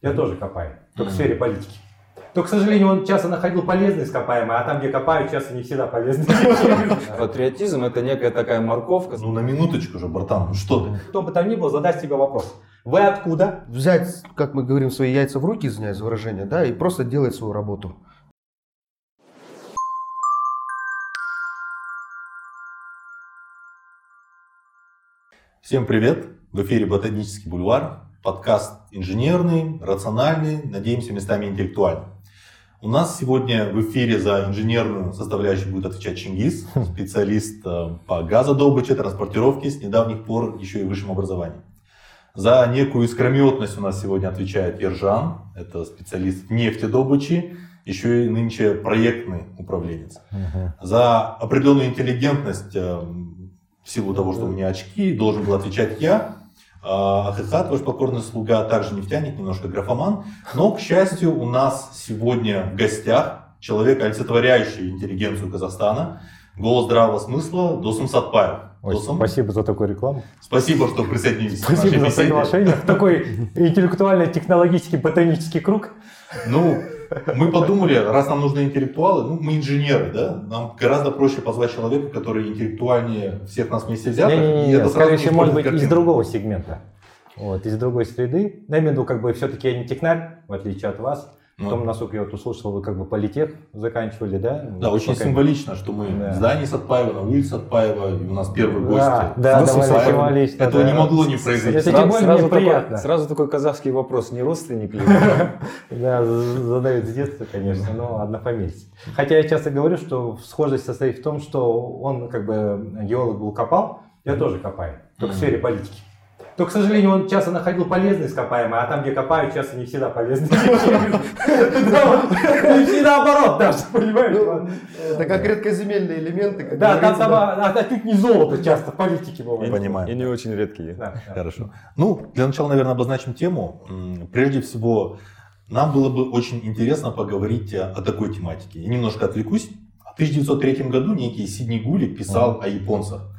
Я тоже копаю, только в сфере политики. То, к сожалению, он часто находил полезные ископаемые, а там, где копают, часто не всегда полезные. Патриотизм это некая такая морковка. Ну на минуточку же, братан, ну что ты? Кто бы там ни был, задаст себе вопрос. Вы откуда? Взять, как мы говорим, свои яйца в руки, извиняюсь за выражение, да, и просто делать свою работу. Всем привет! В эфире Ботанический бульвар. Подкаст инженерный, рациональный, надеемся, местами интеллектуальный. У нас сегодня в эфире за инженерную составляющую будет отвечать Чингис, специалист э, по газодобыче, транспортировке, с недавних пор еще и высшем образовании. За некую искрометность у нас сегодня отвечает Ержан, это специалист в нефтедобыче, еще и нынче проектный управленец. За определенную интеллигентность, э, в силу того, что у меня очки, должен был отвечать я. А Ахихат, ваш покорный слуга, также нефтяник, немножко графоман. Но, к счастью, у нас сегодня в гостях человек, олицетворяющий интеллигенцию Казахстана, голос здравого смысла Досум Сатпаев. Ой, Досум, спасибо за такую рекламу. спасибо, что присоединились Спасибо за приглашение в такой интеллектуально-технологический ботанический круг. Ну, мы подумали, раз нам нужны интеллектуалы, ну, мы инженеры, да, нам гораздо проще позвать человека, который интеллектуальнее всех нас вместе взятых. и Не-не-не, это сразу скорее не всего, может быть, испортит из другого сегмента. Вот, из другой среды. Я имею в виду, как бы, все-таки я не технарь, в отличие от вас. Ну. Потом, насколько я вот услышал, вы как бы политех заканчивали, да? Да, очень Пока- символично, что мы Да. в здании Сатпаева, на улице Сатпаева, и у нас первый гость. Да, да, довольно символично, Этого да. не могло не произойти. Это Сразу, тем более сразу мне такой, приятно. сразу такой казахский вопрос, не родственник ли? Да, задают с детства, конечно, но однофамильцы. Хотя я часто говорю, что схожесть состоит в том, что он как бы геолог был копал, я тоже копаю, только в сфере политики. То, к сожалению, он часто находил полезные ископаемые, а там, где копают, часто не всегда полезные. Да, вот, И наоборот даже, понимаешь? Это как редкоземельные элементы. Да, там там да. а, отнюдь не золото часто в политике бывает. Понимаю. И не очень редкие. Да, да. Хорошо. Ну, для начала, наверное, обозначим тему. Прежде всего, нам было бы очень интересно поговорить о, о такой тематике. Я немножко отвлекусь. В 1903 году некий Сидни Гулик писал о японцах.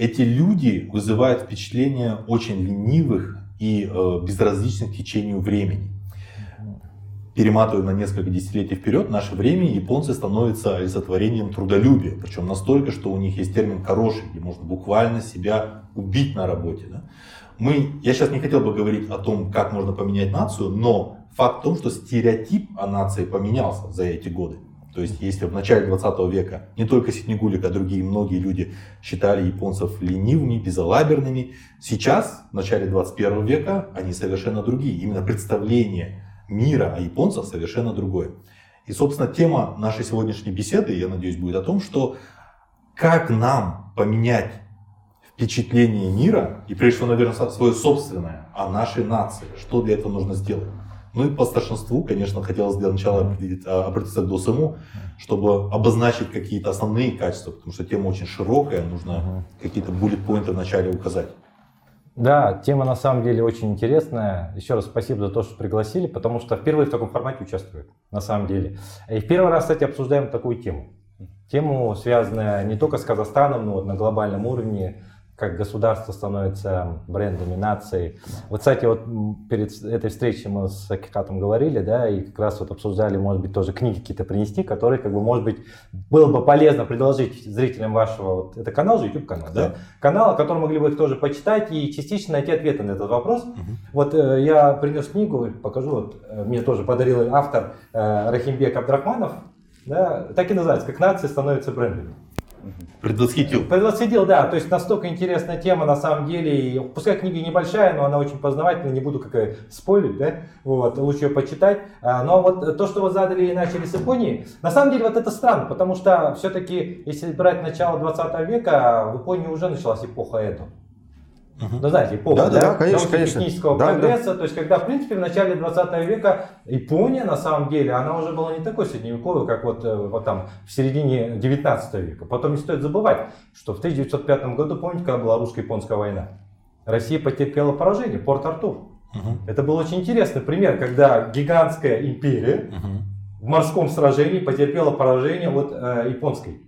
Эти люди вызывают впечатление очень ленивых и э, безразличных течению времени. Перематывая на несколько десятилетий вперед, в наше время японцы становятся олицетворением трудолюбия. Причем настолько, что у них есть термин «хороший», где можно буквально себя убить на работе. да. Мы, я сейчас не хотел бы говорить о том, как можно поменять нацию, но факт в том, что стереотип о нации поменялся за эти годы. То есть, если в начале 20 века не только Ситнигулик, а другие многие люди считали японцев ленивыми, безалаберными, сейчас, в начале 21 века, они совершенно другие. Именно представление мира о японцах совершенно другое. И, собственно, тема нашей сегодняшней беседы, я надеюсь, будет о том, что как нам поменять впечатление мира, и прежде всего, наверное, свое собственное, о нашей нации, что для этого нужно сделать. Ну и по старшинству, конечно, хотелось для начала определить- а, обратиться к ДОСМу, чтобы обозначить какие-то основные качества, потому что тема очень широкая, нужно какие-то буллет-поинты вначале указать. Да, тема на самом деле очень интересная. Еще раз спасибо за то, что пригласили, потому что впервые в таком формате участвую, на самом деле. И в первый раз, кстати, обсуждаем такую тему. Тему, связанную не только с Казахстаном, но вот на глобальном уровне, как государство становится брендами нации. Вот, кстати, вот перед этой встречей мы с Акикатом говорили, да, и как раз вот обсуждали, может быть, тоже книги какие-то принести, которые, как бы, может быть, было бы полезно предложить зрителям вашего, вот, это канал же, YouTube канал, да? Да. канал, который могли бы их тоже почитать и частично найти ответы на этот вопрос. Вот э, я принес книгу, покажу, вот, э, мне тоже подарил автор э, Рахимбек Абдрахманов, да, так и называется, как нации становятся брендами. Предвосхитил. Предвосхитил, да, то есть настолько интересная тема на самом деле, и пускай книга небольшая, но она очень познавательная, не буду как и спойлить, да, вот, лучше ее почитать. А, но вот то, что вы задали и начали с Японии, на самом деле вот это странно, потому что все-таки, если брать начало 20 века, в Японии уже началась эпоха Эдо. Ну, знаете, эпоха, Да, да, да, конечно, конечно. технического Да, прогресса, то есть, когда, в принципе, в начале 20 века Япония, на самом деле, она уже была не такой средневековой, как вот, э, вот там в середине 19 века. Потом не стоит забывать, что в 1905 году, помните, когда была русско-японская война, Россия потерпела поражение, Порт-Артур. Мгм. Это был очень интересный пример, когда гигантская империя Мгм. в морском сражении потерпела поражение от э, японской.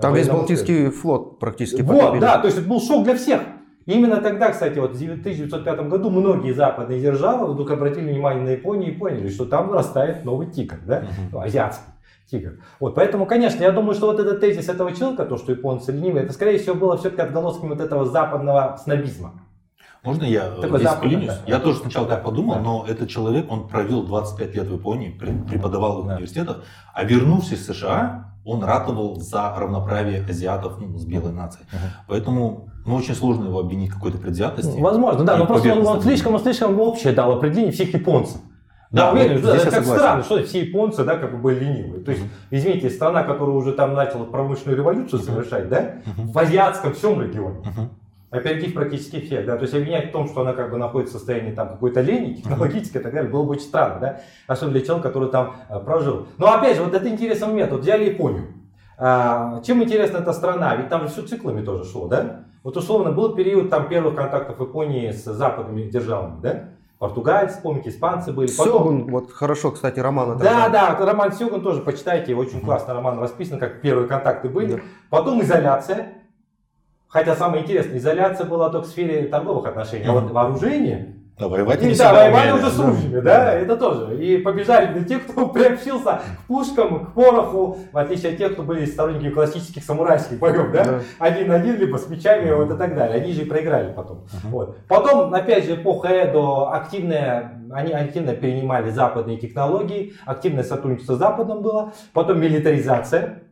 Там весь. Балтийский флот практически Вот, потопили. да, то есть это был шок для всех. Именно тогда, кстати, вот в 1905 году многие западные державы вдруг обратили внимание на Японию и поняли, что там вырастает новый тигр, да, ну, азиатский тигр. Вот, поэтому, конечно, я думаю, что вот этот тезис этого человека, то, что японцы ленивые, это, скорее всего, было все-таки отголосками вот этого западного снобизма. Можно я Такой здесь западный, да. Я тоже сначала так подумал, Да. но этот человек, он провел 25 лет в Японии, пре- преподавал в Да. университетах, а вернувшись в США, он ратовал за равноправие азиатов ну, с белой нацией. Поэтому ну, очень сложно его обвинить в какой-то предвзятости. Возможно, да, но просто он, он слишком, он слишком общее дал определение всех японцев. Да, я уверен, что это как согласен. странно, что все японцы, да, как бы были ленивые. То есть, извините, страна, которая уже там начала промышленную революцию совершать, да, в азиатском всем регионе. Опередив практически всех, да, то есть обвинять в том, что она как бы находится в состоянии там какой-то лени, технологической и так далее, было бы очень странно, да, особенно для человека, который там э, прожил. Но опять же, вот это интересный момент, вот взяли Японию. А, чем интересна эта страна? Ведь там же все циклами тоже шло, да? Вот условно был период там первых контактов Японии с западными державами, да? Португальцы, помните, испанцы были. Потом- Сёгун, вот хорошо, кстати, роман да, да, роман Сёгун тоже почитайте, очень классно роман расписан, как первые контакты были. Потом изоляция. Хотя самое интересное, изоляция была только в сфере торговых отношений, а вот вооружение. Да, воевать И не да, воевали умели. уже с ружьями, да, это тоже. И побежали на тех, кто приобщился к пушкам, к пороху, в отличие от тех, кто были сторонниками классических самурайских боев, да, Да. один на один, либо с мечами, вот и так далее. Они же и проиграли потом. Вот. Потом, опять же, эпоха Эдо, активная, они активно перенимали западные технологии, активное сотрудничество с Западом было, потом милитаризация.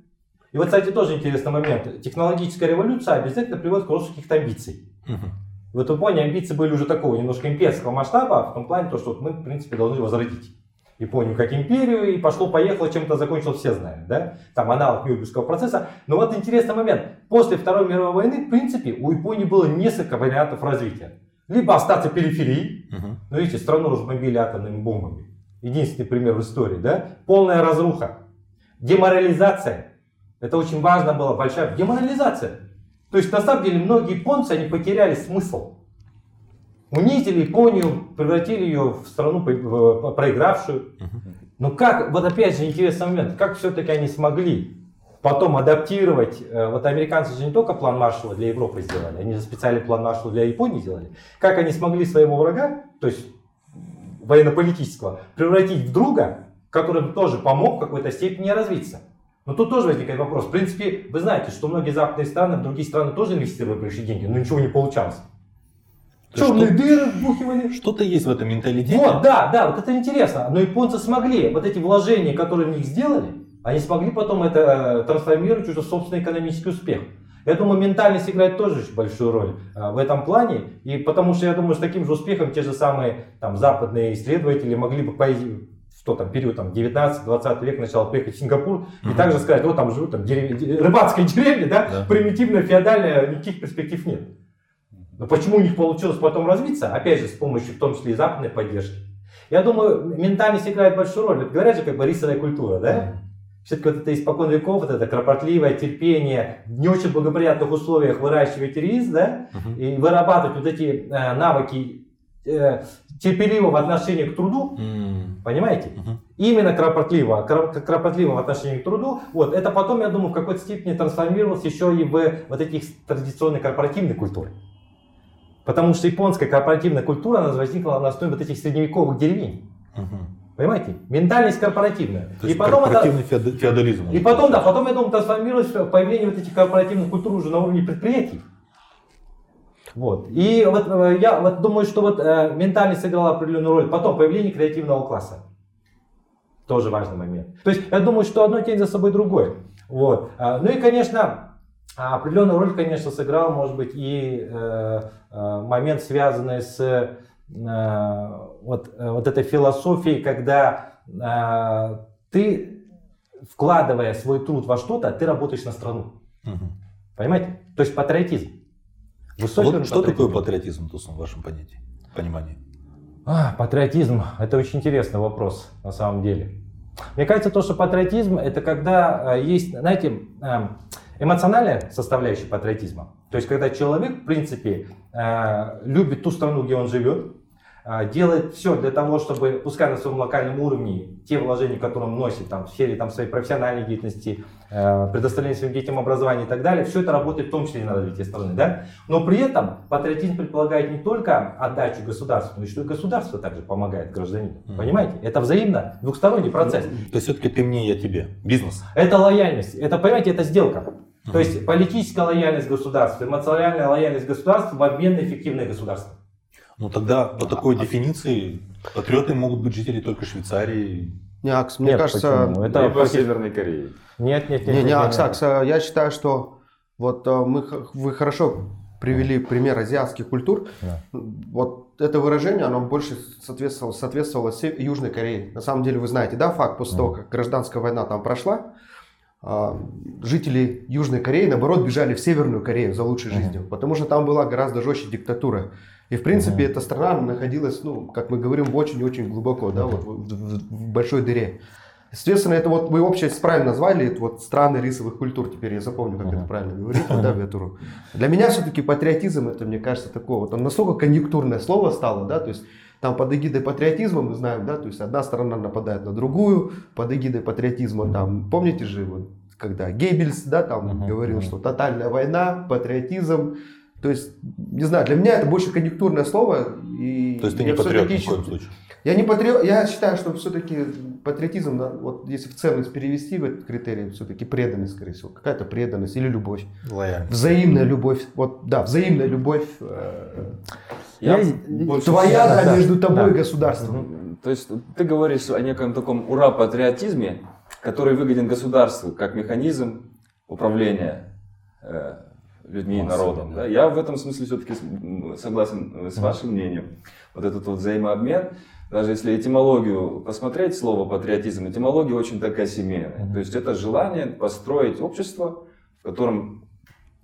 И вот, кстати, тоже интересный момент. Технологическая революция обязательно приводит к росту каких-то амбиций. Мгм. В Японии амбиции были уже такого немножко имперского масштаба, в том плане, то, что вот мы, в принципе, должны возродить Японию как империю, и пошло-поехало, чем-то закончилось, все знают, да? Там аналог Нюрнбергского процесса. Но вот интересный момент. После Второй мировой войны, в принципе, у Японии было несколько вариантов развития. Либо остаться периферией, Мгм. ну, видите, страну разбомбили атомными бомбами. Единственный пример в истории, да? Полная разруха. Деморализация. Это очень важно было, большая деморализация. То есть, на самом деле, многие японцы, они потеряли смысл. Унизили Японию, превратили ее в страну в- проигравшую. Но как, вот опять же интересный момент, как все-таки они смогли потом адаптировать, э, вот американцы же не только план Маршалла для Европы сделали, они же специальный план Маршалла для Японии сделали. Как они смогли своего врага, то есть военно-политического, превратить в друга, который тоже помог в какой-то степени развиться. Но тут тоже возникает вопрос. В принципе, вы знаете, что многие западные страны, другие страны тоже инвестировали большие деньги, но ничего не получалось. Черные что- дыры вбухивали. Что-то есть в этом менталитете. Вот, да, да, вот это интересно. Но японцы смогли, вот эти вложения, которые в них сделали, они смогли потом это э, трансформировать уже в собственный экономический успех. Я думаю, ментальность играет тоже очень большую роль э, в этом плане. И потому что я думаю, с таким же успехом те же самые там, западные исследователи могли бы тот там, период там, 19-20 век начала приехать в Сингапур и Мгм. также сказать, вот там живут там, дерев- де- рыбацкая деревня, да, Да. примитивная, феодальная, никаких перспектив нет. Но почему у них получилось потом развиться? Опять же, с помощью в том числе и западной поддержки. Я думаю, ментальность играет большую роль. Говорят же, как бы рисовая культура, да? Все-таки вот это испокон веков, вот это кропотливое терпение, в не очень благоприятных условиях выращивать рис, да, Мгм. и вырабатывать вот эти э, навыки э, терпеливого отношения к труду, М. понимаете? Мгм. Именно кропотливо, кро- кропотливо в отношении к труду. Вот, это потом, я думаю, в какой-то степени трансформировалось еще и в вот этих традиционной корпоративной культуре. Потому что японская корпоративная культура, она возникла на основе вот этих средневековых деревень. Мгм. Понимаете? Ментальность корпоративная. То и потом это, корпоративный феод- феодализм. и потом, да, потом, я думаю, трансформировалось в появление вот этих корпоративных культур уже на уровне предприятий. Вот. И вот э, я вот думаю, что вот э, ментальность сыграла определенную роль. Потом появление креативного класса. Тоже важный момент. То есть я думаю, что одно тень за собой другое. Вот. А, Ну и, конечно, определенную роль, конечно, сыграл, может быть, и э, момент, связанный с вот, вот этой философией, когда ты, вкладывая свой труд во что-то, ты работаешь на страну. Мгм. Понимаете? То есть патриотизм. Высокий Вот что такое патриотизм, Тусон, в вашем понятии, понимании? А, патриотизм – это очень интересный вопрос на самом деле. Мне кажется, то, что патриотизм – это когда э, есть, знаете, э, эмоциональная составляющая патриотизма. То есть, когда человек, в принципе, э, любит ту страну, где он живет, делает все для того, чтобы, пускай на своем локальном уровне, те вложения, которые он носит там, в сфере там, своей профессиональной деятельности, э, предоставления своим детям образования и так далее, все это работает в том числе и на развитие страны. Да? Но при этом патриотизм предполагает не только отдачу государству, но и что и государство также помогает гражданину. Мгм. Понимаете? Это взаимно, двухсторонний процесс. То есть все-таки ты мне, я тебе. Бизнес. Это лояльность. Это, понимаете, это сделка. То есть политическая лояльность государства, эмоциональная лояльность государства в обмен на эффективное государство. Ну тогда по такой дефиниции патриоты могут быть жители только Швейцарии. Не, Акс, мне Нет, кажется... почему? Это Либо против- Северной Кореи. Нет, нет, нет. Не, не, Акс. Акс, а я считаю, что вот э, мы, вы хорошо привели пример азиатских культур. Да. Вот это выражение, оно больше соответствовало, соответствовало Южной Корее. На самом деле, вы знаете, да, факт, после того, как гражданская война там прошла, а, жители Южной Кореи, наоборот, бежали в Северную Корею за лучшей жизнью, потому что там была гораздо жестче диктатура. И, в принципе, Мгм. эта страна находилась, ну, как мы говорим, очень-очень глубоко, да, вот в, в- в большой дыре. Соответственно, это вот вы общее правильно назвали, это вот страны рисовых культур, теперь я запомню, как Мгм. это правильно говорить, да, аббревиатуру. Для меня все-таки патриотизм, это, мне кажется, такое вот, он настолько конъюнктурное слово стало, да, то есть там под эгидой патриотизма мы знаем, да, то есть одна сторона нападает на другую, под эгидой патриотизма там, помните же, вот, когда Геббельс, да, там Мгм, говорил, что тотальная война, патриотизм, то есть, не знаю, для меня это больше конъюнктурное слово. И То есть ты не патриот ни в коем случае. я не патриот, я считаю, что все-таки патриотизм, вот если в ценность перевести в этот критерий, все-таки преданность, скорее всего, какая-то преданность или любовь. Лояльно. Взаимная любовь, вот, да, взаимная любовь э, Я Я- больше твоя, да, да, да, между тобой да. и государством. То есть ты говоришь о неком таком ура-патриотизме, который выгоден государству как механизм управления э, людьми и народом. да. да. Я в этом смысле все-таки согласен э, с вашим мнением. Вот этот вот взаимообмен, даже если этимологию посмотреть, слово патриотизм, этимология очень такая семейная. То есть это желание построить общество, в котором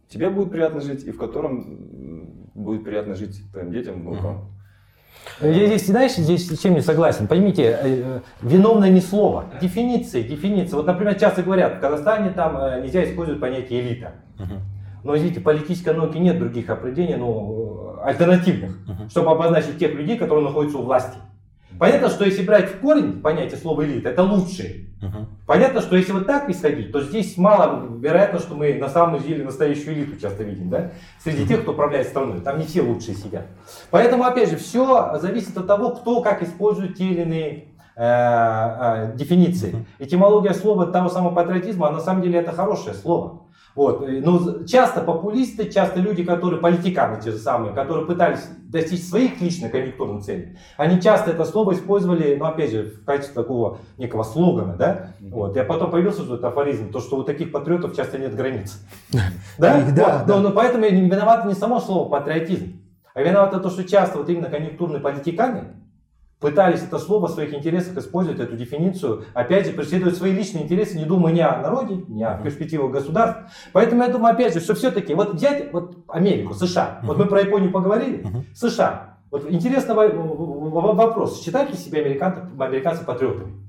тебе будет приятно жить и в котором будет приятно жить твоим детям, внукам. Я здесь, знаешь, здесь с чем не согласен. Поймите, э, э, виновное не слово. Дефиниции, дефиниции. Вот, например, часто говорят, в Казахстане там э, нельзя использовать понятие элита. Мгм. Но, извините, политической науке нет других определений, ну, э, альтернативных, Мгм. чтобы обозначить тех людей, которые находятся у власти. Понятно, что если брать в корень понятие слова элита, это лучшие. Мгм. Понятно, что если вот так исходить, то здесь мало вероятно, что мы на самом деле настоящую элиту часто видим, да? Среди тех, кто управляет страной. Там не все лучшие сидят. Поэтому, опять же, все зависит от того, кто как использует те или иные э, э, дефиниции. Этимология слова того самого патриотизма, а на самом деле это хорошее слово. Вот. Но часто популисты, часто люди, которые политиканы те же самые, которые пытались достичь своих личных конъюнктурных целей, они часто это слово использовали, ну опять же, в качестве такого некого слогана, да? Вот. И потом появился этот афоризм, то, что у таких патриотов часто нет границ. Да? Да, да. Но, поэтому виновато не само слово патриотизм, а виновато то, что часто вот именно конъюнктурные политиканы пытались это слово в своих интересах использовать, эту дефиницию, опять же, преследовать свои личные интересы, не думая ни о народе, ни о перспективах государств. Поэтому я думаю, опять же, что все-таки, вот взять вот Америку, США, вот мы про Японию поговорили. США, вот интересный вопрос, считают ли себя американцы, американцы патриотами?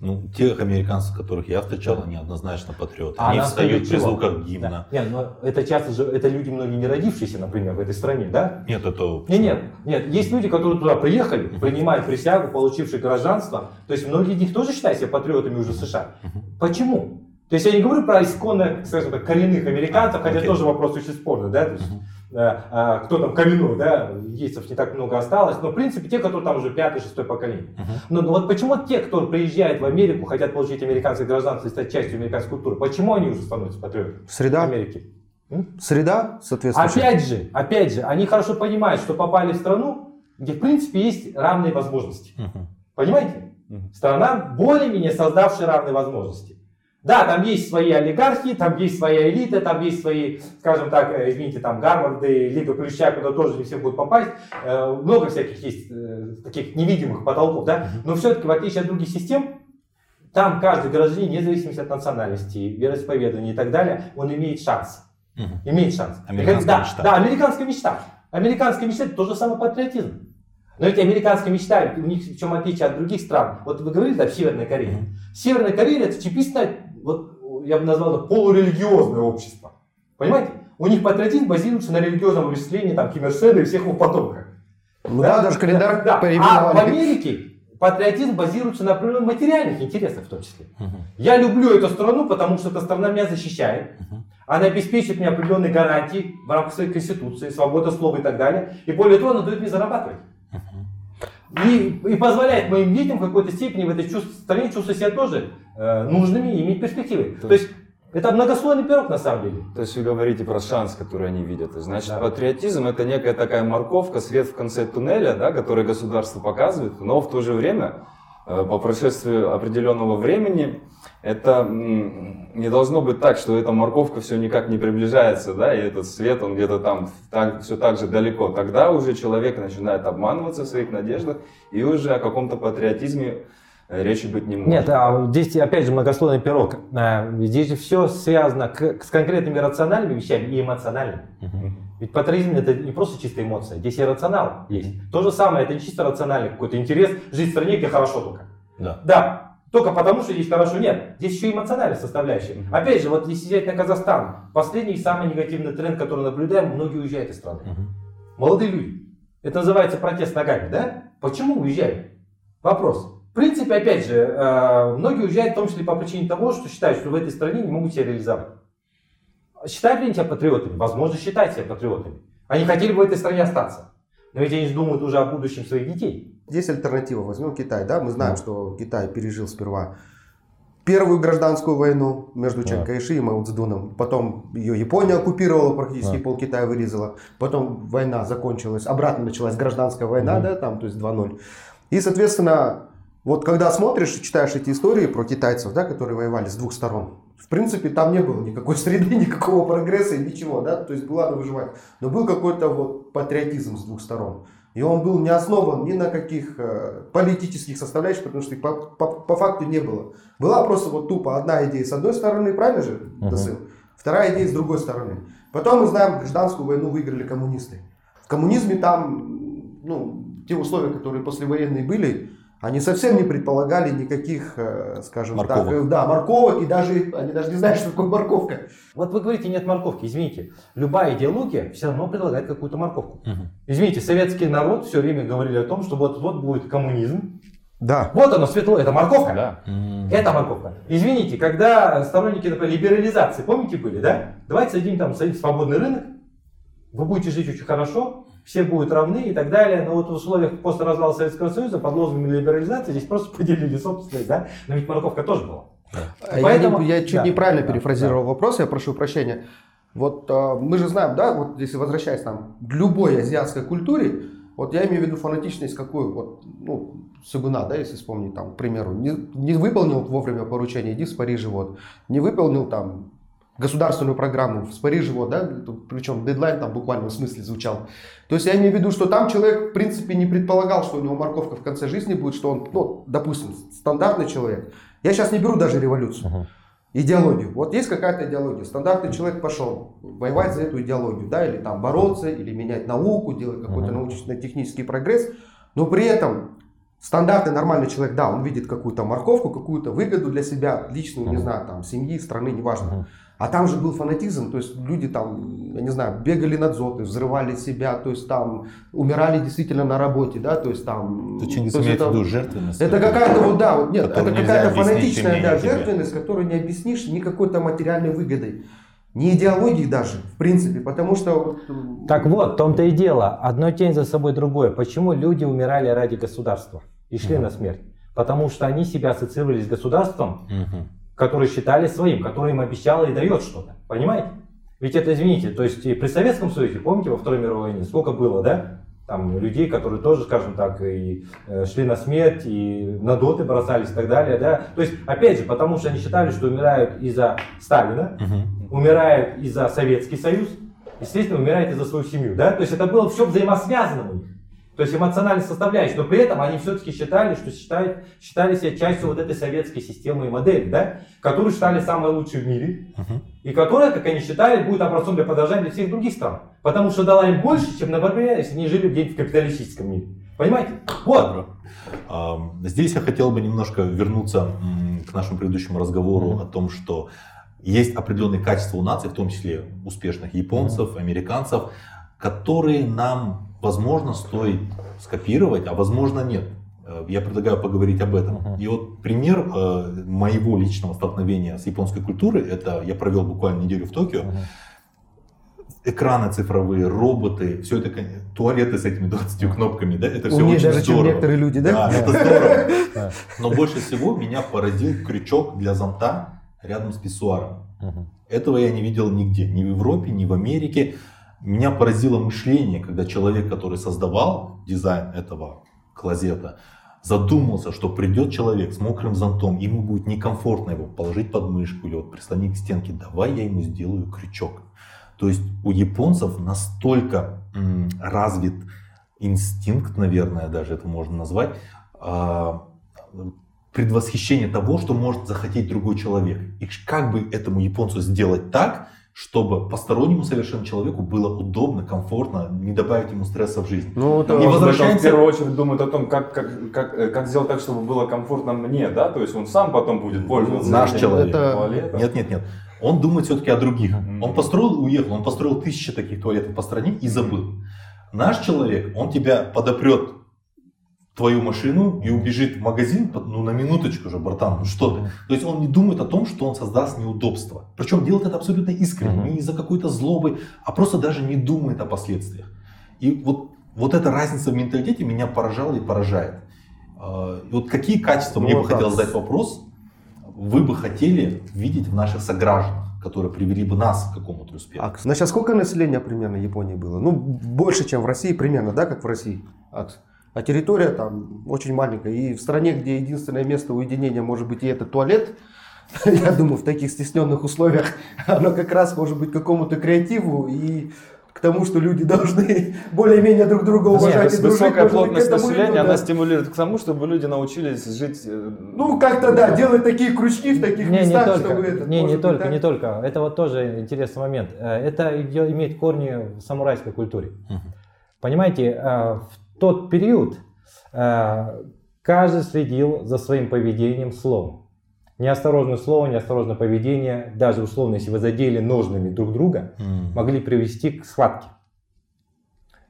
Ну, тех американцев, которых я встречал, они однозначно патриоты. А они встают при звуках гимна. Да. Нет, но это часто же, это люди многие не родившиеся, например, в этой стране, да? Нет, это... Нет, нет, нет, есть люди, которые туда приехали, принимают присягу, получившие гражданство. То есть многие из них тоже считают себя патриотами уже США. Почему? То есть я не говорю про исконно, скажем так, коренных американцев, А, хотя окей. тоже вопрос очень спорный, да, то есть, кто там коренной, да, индейцев не так много осталось, но в принципе те, которые там уже пятое, шестое поколение. Мгм. Но, но вот почему те, кто приезжает в Америку, хотят получить американское гражданство и стать частью американской культуры, почему они уже становятся патриотами Среда, Америки? Среда, соответственно. Опять же, опять же, они хорошо понимают, что попали в страну, где в принципе есть равные возможности. Мгм. Понимаете? Мгм. Страна более-менее создавшая равные возможности. Да, там есть свои олигархи, там есть своя элита, там есть свои, скажем так, э, извините, там Гарварды, Лига Плюща, куда тоже не все будут попасть. Э, Много всяких есть э, таких невидимых потолков, да. Но все-таки, в отличие от других систем, там каждый гражданин, вне зависимости от национальности, вероисповедания и так далее, он имеет шанс. Имеет шанс. Американская да, мечта. Да, американская мечта. Американская мечта это тоже самый патриотизм. Но эти американская мечта, у них в чем отличие от других стран. Вот вы говорили, да, в Северной Корее. Мгм. Северная Корея это типичное, вот я бы назвал это полурелигиозное общество. Понимаете? У них патриотизм базируется на религиозном объяснении там Ким Ир Сена и всех его потомках. Ну да, даже календарь Да. А в. Америке патриотизм базируется на определенных материальных интересах в том числе. Я люблю эту страну, потому что эта страна меня защищает. Она обеспечивает мне определенные гарантии в рамках своей конституции, свобода слова и так далее. И более того, она дает мне зарабатывать. И, и позволяет моим детям в какой-то степени в этой чувств- стране чувствовать себя тоже э, нужными и иметь перспективы. То есть это многослойный пирог на самом деле. То есть вы говорите про шанс, который они видят. Значит, Да. патриотизм это некая такая морковка, свет в конце туннеля, да, который государство показывает, но в то же время, по прошествии определенного времени, это не должно быть так, что эта морковка все никак не приближается, да, и этот свет, он где-то там так, все так же далеко. Тогда уже человек начинает обманываться в своих надеждах, и уже о каком-то патриотизме э, речи быть не может. Нет, а здесь опять же многослойный пирог. Э, Здесь все связано к- с конкретными рациональными вещами и эмоциональными. Ведь патриотизм это не просто чистая эмоция, здесь и рационал есть. То же самое, это не чисто рациональный какой-то интерес жить в стране, где хорошо только. Да. Да, только потому, что здесь хорошо нет. Здесь еще эмоциональная составляющая. Опять же, вот если взять на Казахстан, последний самый негативный тренд, который наблюдаем, многие уезжают из страны. Молодые люди. Это называется протест ногами, да? Почему уезжают? Вопрос. В принципе, опять же, э, многие уезжают в том числе по причине того, что считают, что в этой стране не могут себя реализовать. Считают ли они себя патриотами? Возможно, считают себя патриотами. Они хотели бы в этой стране остаться. Но ведь они же думают уже о будущем своих детей. Здесь альтернатива. Возьмем Китай, да? Мы знаем, что Китай пережил сперва первую гражданскую войну между Чан Да. Кайши и Мао Цзэдуном. Потом ее Япония оккупировала, практически Да. пол Китая вырезала. Потом война закончилась, обратно началась гражданская война, да, там, то есть 2-0. И, соответственно, вот когда смотришь и читаешь эти истории про китайцев, да, которые воевали с двух сторон, в принципе, там не было никакой среды, никакого прогресса и ничего, да, то есть было надо выживать. Но был какой-то вот патриотизм с двух сторон. И он был не основан ни на каких э, политических составляющих, потому что их по, по- по факту не было. Была просто вот тупо одна идея с одной стороны, правильно же, Мгм. Дасыл? Вторая идея с другой стороны. Потом мы знаем, гражданскую войну выиграли коммунисты. В коммунизме там, ну, те условия, которые послевоенные были, они совсем не предполагали никаких, э, скажем Морковок. так, э, да, морковок, и даже, они даже не знают, что такое морковка. Вот вы говорите, нет морковки. Извините, любая идеология все равно предлагает какую-то морковку. Извините, советский народ все время говорили о том, что вот-вот будет коммунизм. Да. Вот оно, светло, это морковка. Да. Это морковка. Извините, когда сторонники например, либерализации, помните, были, да? Давайте создадим там союз- свободный рынок, вы будете жить очень хорошо, все будут равны и так далее. Но вот в условиях после развала Советского Союза под лозунгом либерализации здесь просто поделили собственность, да? Но ведь морковка тоже была. Я, Поэтому- не- я чуть да, неправильно да, перефразировал вопрос, я прошу прощения. Вот а, мы же знаем, да, вот если возвращаясь там к любой азиатской культуре, вот я имею в виду фанатичность какую, вот, ну, Сугуна, да, если вспомнить, там, к примеру, не, не выполнил вовремя поручение, иди в Париже, вот, не выполнил там государственную программу в Париже, вот, да, причем дедлайн там буквально в смысле звучал. То есть я имею в виду, что там человек, в принципе, не предполагал, что у него морковка в конце жизни будет, что он, ну, допустим, стандартный человек. Я сейчас не беру даже революцию. Идеологию. Вот есть какая-то идеология. Стандартный человек пошел воевать за эту идеологию, да, или там бороться, или менять науку, делать какой-то научно-технический прогресс. Но при этом стандартный нормальный человек, да, он видит какую-то морковку, какую-то выгоду для себя, личную, не знаю, там, семьи, страны, неважно. Мгм. А там же был фанатизм, то есть люди там, я не знаю, бегали над зоты, взрывали себя, то есть там умирали действительно на работе, да, то есть там... Ты Чингис то есть имеет в это- виду жертвенность? это какая-то вот, да, вот нет, это какая-то фанатичная да, жертвенность, которую не объяснишь ни какой-то материальной выгодой, ни идеологией даже, в принципе, потому что... м, Так вот, в том-то и дело. Одно тень за собой другое. Почему люди умирали ради государства и шли на смерть? Потому что они себя ассоциировали с государством, Мгм. Который считали своим, который им обещало и дает что-то. Понимаете? Ведь это, извините, то есть при Советском Союзе, помните, во Второй мировой войне, сколько было, да? Там людей, которые тоже, скажем так, и э, шли на смерть, и на доты бросались и так далее, да? То есть, опять же, потому что они считали, что умирают из-за Сталина, Мгм. умирают из-за Советский Союз, естественно, умирают из-за свою семью, да? То есть это было все взаимосвязано у них. То есть эмоциональная составляющая, но при этом они все-таки считали, что считают, считали себя частью вот этой советской системы и модели, да? Которую считали самой лучшей в мире, и которая, как они считали, будет образцом для подражания для всех других стран. Потому что дала им больше, чем, например, если они жили где-нибудь в капиталистическом мире. Понимаете? Вот. Здесь я хотел бы немножко вернуться к нашему предыдущему разговору Мгм. о том, что есть определенные качества у наций, в том числе успешных японцев, американцев, которые нам возможно, стоит скопировать, а возможно нет. Э, Я предлагаю поговорить об этом. И вот пример э, моего личного столкновения с японской культурой, это я провел буквально неделю в Токио. Экраны цифровые, роботы, все это, туалеты с этими 20 кнопками, да, это все Умнее очень даже, чем здорово. некоторые люди, да? Да, это здорово. Да. Но больше всего меня поразил крючок для зонта рядом с писсуаром. Мгм. Этого я не видел нигде, ни в Европе, ни в Америке. Меня поразило мышление, когда человек, который создавал дизайн этого клозета, задумался, что придет человек с мокрым зонтом, ему будет некомфортно его положить под мышку или вот прислонить к стенке. Давай я ему сделаю крючок. То есть у японцев настолько м, развит инстинкт, наверное, даже это можно назвать, а, предвосхищение того, что может захотеть другой человек. И как бы этому японцу сделать так, чтобы постороннему совершенно человеку было удобно, комфортно, не добавить ему стресса в жизнь. Ну, это быть, он в возвращаемся- первую очередь думает о том, как, как, как, э, как сделать так, чтобы было комфортно мне, да, то есть он сам потом будет пользоваться. Наш человек. туалетом. Нет, нет, нет. Он думает все-таки о других. Мгм. Он построил и уехал. Он построил тысячи таких туалетов по стране и забыл. Наш человек, он тебя подопрет твою машину и убежит в магазин, ну на минуточку же, братан, ну что ты. То есть он не думает о том, что он создаст неудобства. Причем делает это абсолютно искренне, Мгм. не из-за какой-то злобы, а просто даже не думает о последствиях. И вот, вот эта разница в менталитете меня поражала и поражает. А, и вот какие качества, Ну, мне бы вот так. хотелось задать вопрос, вы бы хотели видеть в наших согражданах, которые привели бы нас к какому-то успеху? Акс. Значит, сколько населения примерно Японии было? Ну, больше, чем в России, примерно, да, как в России, Акс? А территория там очень маленькая. И в стране, где единственное место уединения может быть и это туалет, я думаю, в таких стесненных условиях оно как раз может быть к какому-то креативу и к тому, что люди должны более-менее друг друга Нет, уважать и дружить. высокая плотность населения, она стимулирует к тому, чтобы люди научились жить... э, Ну, как-то да, делать такие крючки в таких Не, не местах, только, чтобы это... не, не быть, только, так? не только. Это вот тоже интересный момент. Э, Это имеет корни в самурайской культуре. Понимаете, э, в тот период э, каждый следил за своим поведением словом. Неосторожное слово, неосторожное поведение, даже условно, если вы задели ножными друг друга, могли привести к схватке.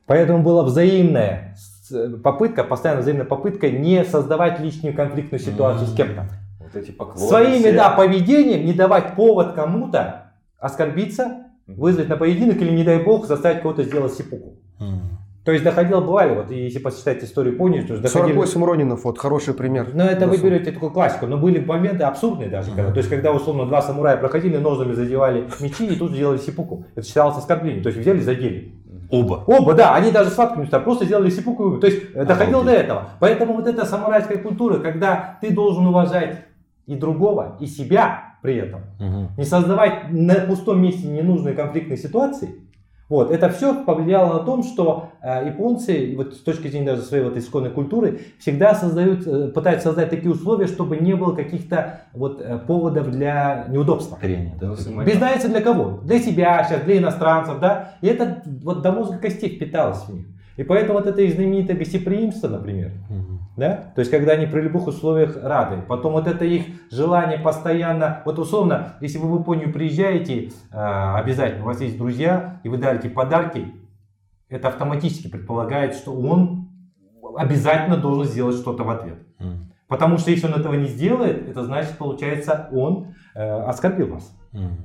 Поэтому была взаимная с- попытка, постоянно взаимная попытка не создавать лишнюю конфликтную ситуацию с кем-то. Вот эти поклоны. Своими, все. да, поведением не давать повод кому-то оскорбиться, вызвать на поединок или, не дай бог, заставить кого-то сделать сипуку. То есть доходило, бывали, вот если посчитать историю Японии, то есть доходили... 48 Ронинов, вот хороший пример. Ну, это вы берете такую классику, но были моменты абсурдные даже, когда, то есть когда условно два самурая проходили, ножами задевали мечи и тут сделали сипуку. Это считалось оскорблением, то есть взяли, задели. Оба. Оба, да, они даже схватку не стали, просто сделали сипуку. То есть э, доходило до этого. Поэтому вот эта самурайская культура, когда ты должен уважать и другого, и себя при этом, Мгм. не создавать на пустом месте ненужные конфликтные ситуации, вот, это все повлияло на том, что э, японцы, вот с точки зрения даже своей вот исконной культуры, всегда создают, э, пытаются создать такие условия, чтобы не было каких-то вот э, поводов для неудобства. Трение, да? Без разницы для кого? Для себя сейчас, для иностранцев, да? И это вот до мозга костей впиталось в них. И поэтому вот это их знаменитое гостеприимство, например, Мгм. Да? То есть, когда они при любых условиях рады. Потом вот это их желание постоянно, вот условно, если вы в Японию приезжаете, а, обязательно у вас есть друзья, и вы дарите подарки, это автоматически предполагает, что он обязательно должен сделать что-то в ответ. М. Потому что если он этого не сделает, это значит, получается, он э, оскорбил вас. М.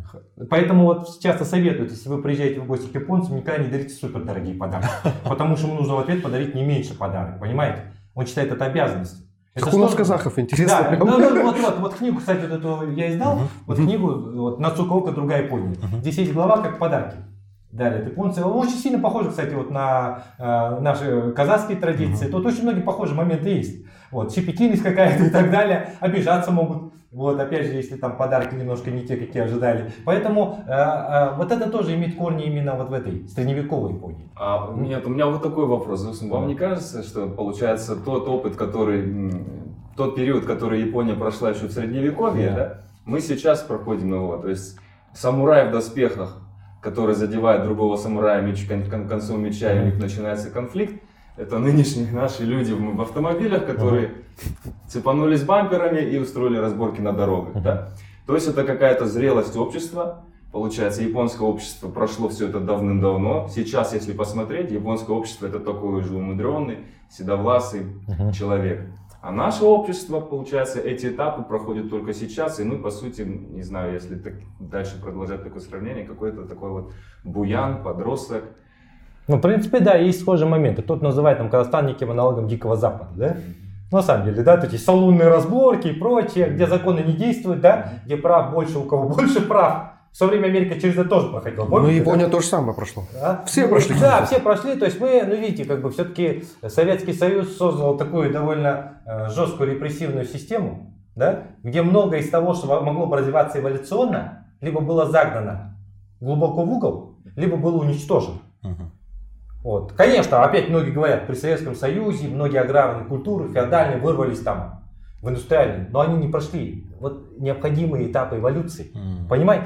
Поэтому вот часто советуют, если вы приезжаете в гости к японцам, никогда не дарите супер дорогие подарки. Потому что ему нужно в ответ подарить не меньше подарок, понимаете? Он считает это обязанностью. Как Это у нас что- казахов, интересно. Да, прям. ну, ну, вот, вот, вот книгу, кстати, вот эту я издал, Мгм. вот книгу вот, «Нацуковка. Другая Япония». Здесь есть глава как подарки. Дарят японцы. Он очень сильно похоже, кстати, вот на э, наши казахские традиции. Тут очень многие похожие моменты есть. Вот, щепетильность какая-то и так далее. Обижаться могут. Вот, опять же, если там подарки немножко не те, какие ожидали. Поэтому э, э, вот это тоже имеет корни именно вот в этой средневековой Японии. А, нет, у меня вот такой вопрос. Зусим. Вам не кажется, что получается тот опыт, который, тот период, который Япония прошла еще в средневековье, Да. да, мы сейчас проходим его. То есть самурай в доспехах, который задевает другого самурая меч, кон- кон- концом меча, и у них начинается конфликт. Это нынешние наши люди в автомобилях, которые цепанулись бамперами и устроили разборки на дорогах. Да? То есть это какая-то зрелость общества, Получается, японское общество прошло все это давным-давно. Сейчас, если посмотреть, японское общество это такой же умудренный, седовласый Мгм. человек. А наше общество, получается, эти этапы проходят только сейчас, и мы, по сути, не знаю, если так дальше продолжать такое сравнение, какой-то такой вот буян, подросток. Ну, в принципе, да, есть схожие моменты. Кто-то называет там Казахстан неким аналогом Дикого Запада, да? Ну, На самом деле, да, вот эти салунные разборки и прочее, где законы не действуют, да, где прав больше, у кого больше прав. В свое время Америка через это тоже проходила. Ну, помните, да? Япония то же самое прошло. Да? Все прошли. Да, все прошли. То есть мы, ну видите, как бы все-таки Советский Союз создал такую довольно э, жесткую репрессивную систему, да, где многое из того, что могло бы развиваться эволюционно, либо было загнано глубоко в угол, либо было уничтожено. Мгм. Вот. Конечно, опять многие говорят, при Советском Союзе многие аграрные культуры, феодальные, вырвались там в индустриальные, но они не прошли вот необходимые этапы эволюции. Мгм. Понимаете?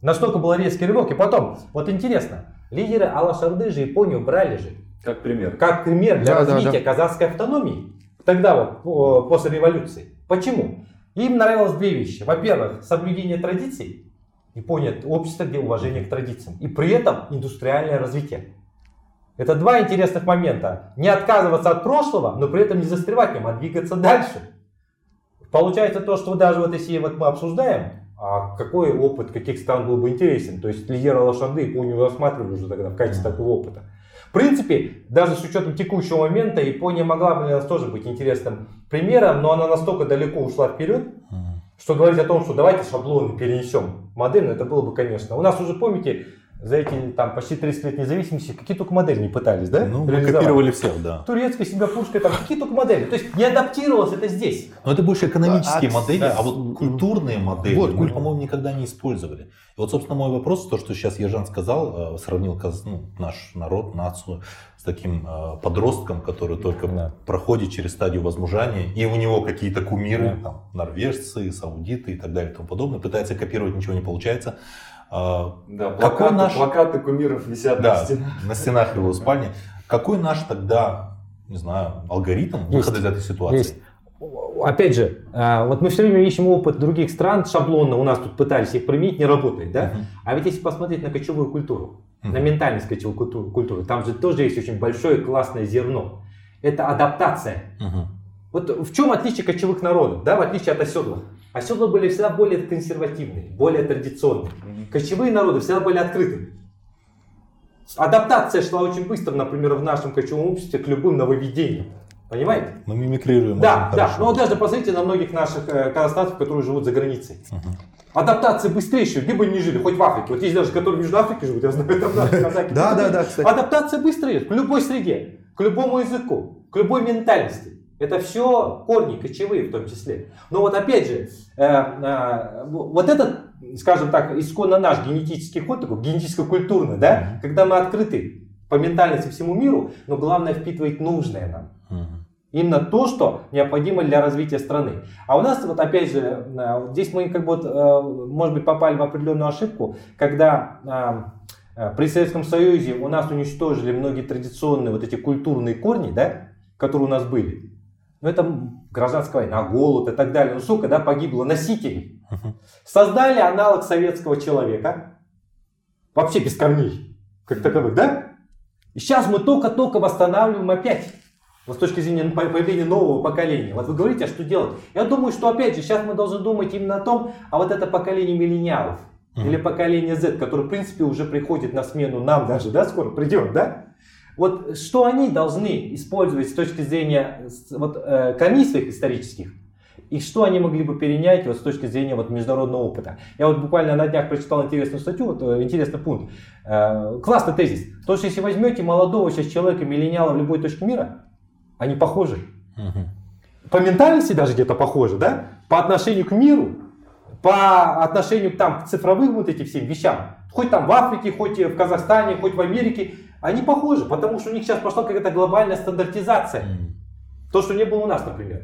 Настолько был резкий рывок. И потом, вот интересно, лидеры Алашарды же Японию брали же Как пример. как пример для Да, да, развития казахской автономии. Тогда вот, по- после революции. Почему? Им нравилось две вещи. Во-первых, соблюдение традиций. Япония это общество, где уважение к традициям. И при этом индустриальное развитие. Это два интересных момента. Не отказываться от прошлого, но при этом не застревать в нем, а двигаться дальше. Получается то, что даже вот если вот мы обсуждаем, а какой опыт каких стран был бы интересен. То есть лидера Лошанды Японию рассматривали уже тогда в качестве такого опыта. В принципе, даже с учетом текущего момента, Япония могла бы для нас тоже быть интересным примером, но она настолько далеко ушла вперед, что говорить о том, что давайте шаблоны перенесем модель, ну, это было бы, конечно. У нас уже, помните, за эти там почти 30 лет независимости какие только модели не пытались, да? Ну, мы копировали всех, да. Турецкая, сингапурская, там какие только модели. То есть не адаптировалось это здесь. Но это больше экономические А, модели, да. а вот культурные модели Вот, мы, по-моему, никогда не использовали. И вот, собственно, мой вопрос, то, что сейчас Ежан сказал, э, сравнил ну, наш народ, нацию с таким э, подростком, который только Да. проходит через стадию возмужания, и у него какие-то кумиры, Да. там, норвежцы, саудиты и так далее и тому подобное, пытается копировать, ничего не получается. А, Да, Какой плакаты, наш- плакаты кумиров висят на Да, стенах. на стенах его спальни. Какой наш тогда, не знаю, алгоритм выхода из этой ситуации? Есть. Опять же, а, вот мы все время ищем опыт других стран, шаблонно у нас тут пытались их применить, не работает, да? А ведь если посмотреть на кочевую культуру, на ментальность кочевой культу- культуры, там же тоже есть очень большое классное зерно. Это адаптация. Вот в чем отличие кочевых народов, да, в отличие от оседлых? Оседлые были всегда более консервативные, более традиционные. Кочевые народы всегда были открытыми. Адаптация шла очень быстро, например, в нашем кочевом обществе к любым нововведениям. Понимаете? Мы мимикрируем Да, да. хорошо. Но вот даже посмотрите на многих наших э, казахстанцев, которые живут за границей. Мгм. Адаптация быстрейшая, где бы они ни жили, хоть в Африке. Вот есть даже, которые в Южной Африке живут, я знаю, там наши казаки. Да, да, да, кстати. Адаптация быстрая, к любой среде, к любому языку, к любой ментальности. Это все корни кочевые в том числе. Но вот опять же, э, э, вот этот, скажем так, исконно наш генетический ход, такой генетическо-культурный, да, когда мы открыты по ментальности всему миру, но главное впитывать нужное нам. Мгм. Именно то, что необходимо для развития страны. А у нас вот опять же, э, здесь мы как бы, э, может быть, попали в определенную ошибку, когда э, э, при Советском Союзе у нас уничтожили многие традиционные вот эти культурные корни, да, которые у нас были. Ну это гражданская война, голод и так далее. Ну сколько, да, погибло носителей. Создали аналог советского человека, вообще без корней, как таковых, да? И сейчас мы только-только восстанавливаем опять. Вот с точки зрения по- появления нового поколения. Вот вы говорите, а что делать? Я думаю, что опять же, сейчас мы должны думать именно о том, а вот это поколение миллениалов, или поколение Z, которое, в принципе, уже приходит на смену нам даже, да, скоро придет, да? Вот что они должны использовать с точки зрения вот, э, корней своих исторических, и что они могли бы перенять вот, с точки зрения вот, международного опыта. Я вот буквально на днях прочитал интересную статью, вот, э, интересный пункт. Э, классный тезис. То, что если возьмете молодого сейчас человека, миллениала в любой точке мира, они похожи. Мгм. По ментальности даже где-то похожи, да? По отношению к миру, по отношению там, к цифровым вот этим всем вещам. Хоть там в Африке, хоть в Казахстане, хоть в Америке. Они похожи, потому что у них сейчас пошла какая-то глобальная стандартизация. То, что не было у нас, например.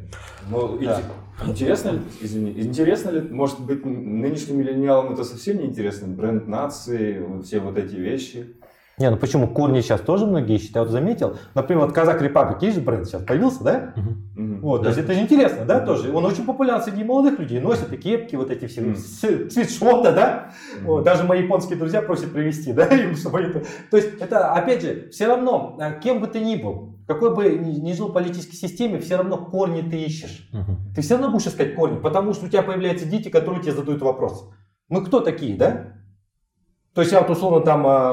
Ну, Да. ин- интересно ли, извини, интересно ли, может быть, нынешним миллениалам это совсем не интересно? Бренд нации, все вот эти вещи. Не, ну почему? Корни сейчас тоже многие ищут. Я вот заметил. Например, вот Казак Репаблик, есть же бренд сейчас появился, да? Мгм. Вот, то есть это же интересно, да, тоже. Он очень популярен среди молодых людей, носят и кепки, вот эти все, с- свитшоты, да. Вот, даже мои японские друзья просят привезти, да, им, чтобы это- То есть это, опять же, все равно, э, кем бы ты ни был, какой бы ни, жил политической системе, все равно корни ты ищешь. Мгм. Ты все равно будешь искать корни, потому что у тебя появляются дети, которые тебе задают вопрос. Мы кто такие, да? То есть я вот условно там, а,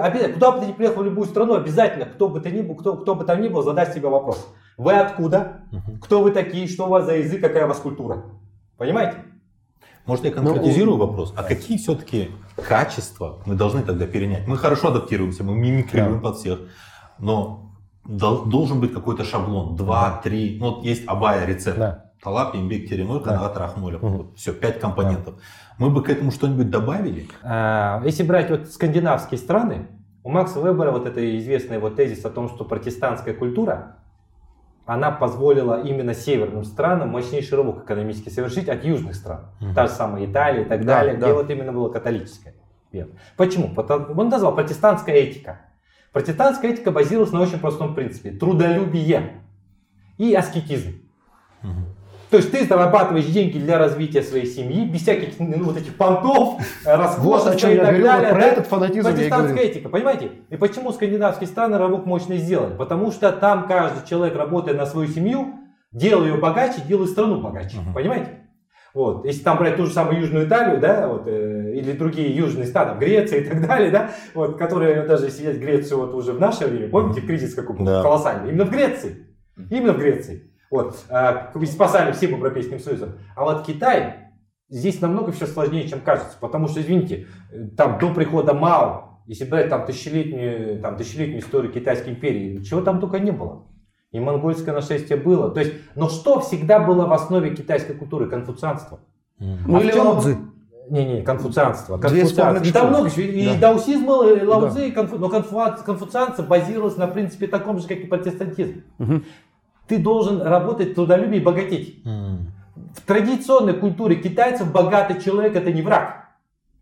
опять, куда бы ты ни приехал в любую страну, обязательно, кто бы ты ни был, кто, кто бы там ни был, задаст тебе вопрос. Вы откуда? Кто вы такие? Что у вас за язык? Какая у вас культура? Понимаете? Может, я конкретизирую вопрос? А какие все-таки качества мы должны тогда перенять? Мы хорошо адаптируемся, мы мимикрируем под всех, но дол- должен быть какой-то шаблон. Два, три. Ну, вот есть Абая рецепт. Талап, имбик, теремой, Да. канагат, рахмуля. Мгм. Вот, все, пять компонентов. Мы бы к этому что-нибудь добавили? А, Если брать вот скандинавские страны, у Макса Вебера вот это известный вот тезис о том, что протестантская культура, она позволила именно северным странам мощнейший рывок экономически совершить от южных стран. Мгм. Та же самая Италия и так Да, далее, да. где вот именно была католическая вера. Почему? Потому, он назвал протестантская этика. Протестантская этика базировалась на очень простом принципе. Трудолюбие и аскетизм. Мгм. То есть ты зарабатываешь деньги для развития своей семьи, без всяких ну, вот этих понтов, Вот о роскошества чем и так говорю, далее. вот про да? этот фанатизм я и Протестантская говорю. этика, понимаете? И почему скандинавские страны рывок мощно сделали? Потому что там каждый человек, работая на свою семью, делая ее богаче, делает страну богаче. Мгм. Понимаете? Вот. Если там брать ту же самую Южную Италию, да, вот, э, или другие южные страны, Греция и так далее, да, вот, которые даже если взять Грецию вот уже в наше время, помните, кризис какой был Да. колоссальный, именно в Греции, именно в Греции. Вот, ведь спасали всем Европейским Союзом. А вот Китай, здесь намного все сложнее, чем кажется. Потому что, извините, э, там до прихода Мао, если брать там тысячелетнюю, там, тысячелетнюю историю Китайской империи, чего там только не было. И монгольское нашествие было. То есть, но что всегда было в основе китайской культуры? Конфуцианство. Ну А или в чем- Лао Цзы. Не-не, конфуцианство. Конфуцианство. И там много. И Да. даосизм был, и Лао Да. И конфу- но конфу- конфуцианство базировалось на принципе таком же, как и протестантизм. Мгм. Ты должен работать, трудолюбие и богатеть. Мгм. В традиционной культуре китайцев богатый человек это не враг.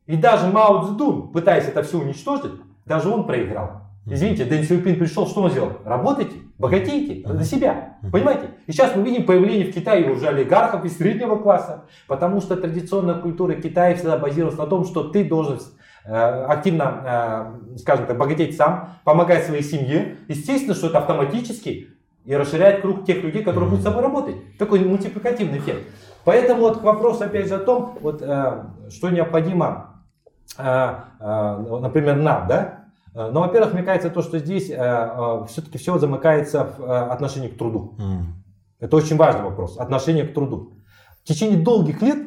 И даже Мао Цзэдун, пытаясь это все уничтожить, даже он проиграл. Извините, Дэн Сяопин пришел, что он сделал? Работайте, богатейте за себя. Понимаете? И сейчас мы видим появление в Китае уже олигархов из среднего класса, потому что традиционная культура Китая всегда базировалась на том, что ты должен э, активно, э, скажем так, богатеть сам, помогать своей семье. Естественно, что это автоматически и расширяет круг тех людей, которые будут с тобой работать. Такой мультипликативный эффект. Поэтому вот к вопросу опять же о том, вот, э, что необходимо, э, э, например, нам, да? Э, Ну, во-первых, мне кажется, то, что здесь все-таки все замыкается в э, отношении к труду. Мгм. Это очень важный вопрос. Отношение к труду. В течение долгих лет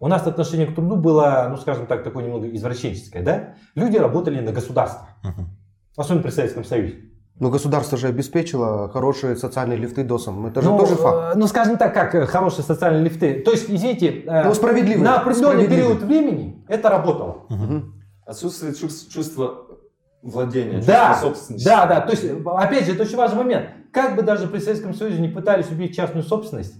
у нас отношение к труду было, ну, скажем так, такое немного извращенческое, да? Люди работали на государство, Мгм. особенно при Советском Союзе. Но государство же обеспечило хорошие социальные лифты ДОСам. Это же ну, тоже факт. э, ну, скажем так, как э, хорошие социальные лифты. То есть, извините, э, Ну, справедливый. на определенный период времени это работало. Мгм. Отсутствует чувс- чувство владения, Да, чувство собственности. да, да. То есть, опять же, это очень важный момент. Как бы даже при Советском Союзе не пытались убить частную собственность,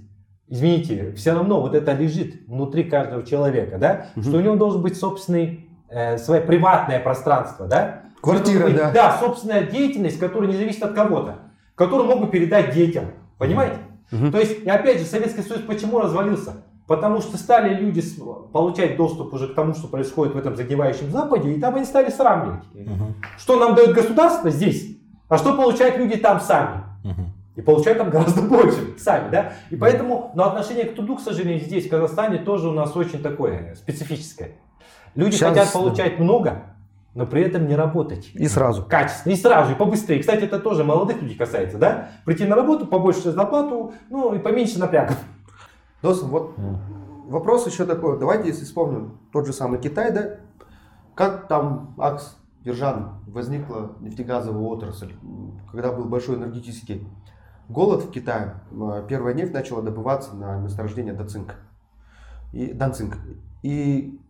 извините, все равно вот это лежит внутри каждого человека, да, что у него должен быть собственный, э, свое приватное пространство, да. Квартира, быть, да. Да, собственная деятельность, которая не зависит от кого-то, которую могут передать детям, понимаете? Мгм. То есть, опять же, Советский Союз почему развалился? Потому что стали люди получать доступ уже к тому, что происходит в этом загнивающем Западе, и там они стали сравнивать. Мгм. Что нам дает государство здесь, а что получают люди там сами. Мгм. И получают там гораздо больше сами, да? И поэтому, но отношение к труду, к сожалению, здесь, в Казахстане, тоже у нас очень такое специфическое. Люди Сейчас, хотят получать много, но при этом не работать. И сразу. Качественно, и сразу, и побыстрее. Кстати, это тоже молодых людей касается, да? Прийти на работу, побольше зарплату, ну и поменьше напрягов. Досам, вот вопрос еще такой. Давайте, если вспомним тот же самый Китай, да? Как там АКС, Ержан, возникла нефтегазовая отрасль, когда был большой энергетический голод в Китае, м, первая нефть начала добываться на месторождение Дацинк. И, Данцинк. И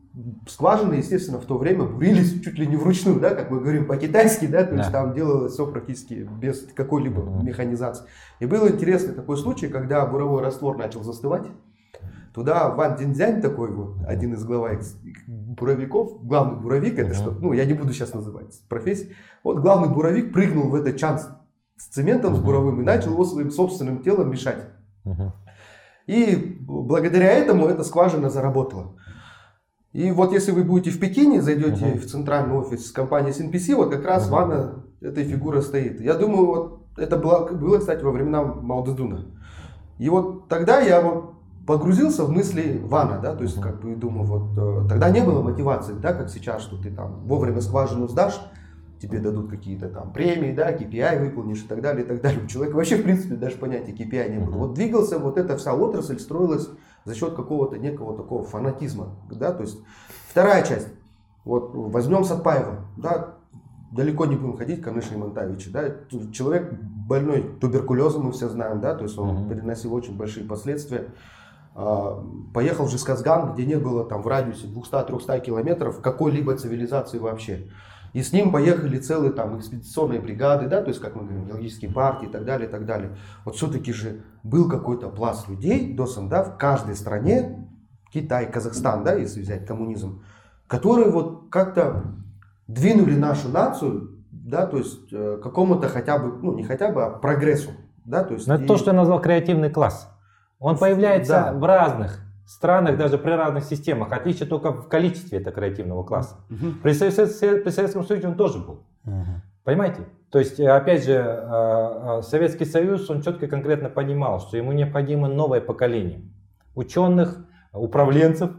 скважины, естественно, в то время бурились чуть ли не вручную, да, как мы говорим по-китайски, да, то есть Да. там делалось все практически без какой-либо механизации. И был интересный такой случай, когда буровой раствор начал застывать. Туда Ван Динзянь такой вот, один из глава буровиков, главный буровик, это что, ну я не буду сейчас называть профессию, вот главный буровик прыгнул в этот чан с- цементом, с буровым и начал его своим собственным телом мешать. И благодаря этому эта скважина заработала. И вот если вы будете в Пекине, зайдете Мгм. в центральный офис компании SNPC, вот как раз Мгм. ванна этой фигуры стоит. Я думаю, вот это было, было, кстати, во времена Мао Цзэдуна. И вот тогда я вот погрузился в мысли Вана, да, то есть как бы думаю, вот э, тогда не было мотивации, да, как сейчас, что ты там вовремя скважину сдашь, тебе дадут какие-то там премии, да, KPI выполнишь и так далее, и так далее. У человека вообще, в принципе, даже понятия KPI не было. Вот двигался, вот эта вся отрасль строилась за счет какого-то некого такого фанатизма, да, то есть вторая часть, вот возьмем Сатпаева, да, далеко не будем ходить, Каныша Имантаевича, да, человек больной туберкулезом, мы все знаем, да, то есть он Мгм. переносил очень большие последствия. А, Поехал в Жесказган, где не было там в радиусе 200-300 километров какой-либо цивилизации вообще. И с ним поехали целые там экспедиционные бригады, да, то есть, как мы говорим, геологические партии и так далее, и так далее. Вот все-таки же был какой-то пласт людей, Досан, да, в каждой стране, Китай, Казахстан, да, если взять коммунизм, которые вот как-то двинули нашу нацию, да, то есть э, какому-то хотя бы, ну не хотя бы, а прогрессу, да, то есть. Но это и- то, что я назвал креативный класс. Он появляется Да. в разных странах, даже при разных системах. Отличие только в количестве этого креативного класса. Мгм. При, Совет- при Советском Союзе он тоже был. Понимаете? То есть, э, опять же, э, э, Советский Союз, он четко и конкретно понимал, что ему необходимо новое поколение ученых, управленцев,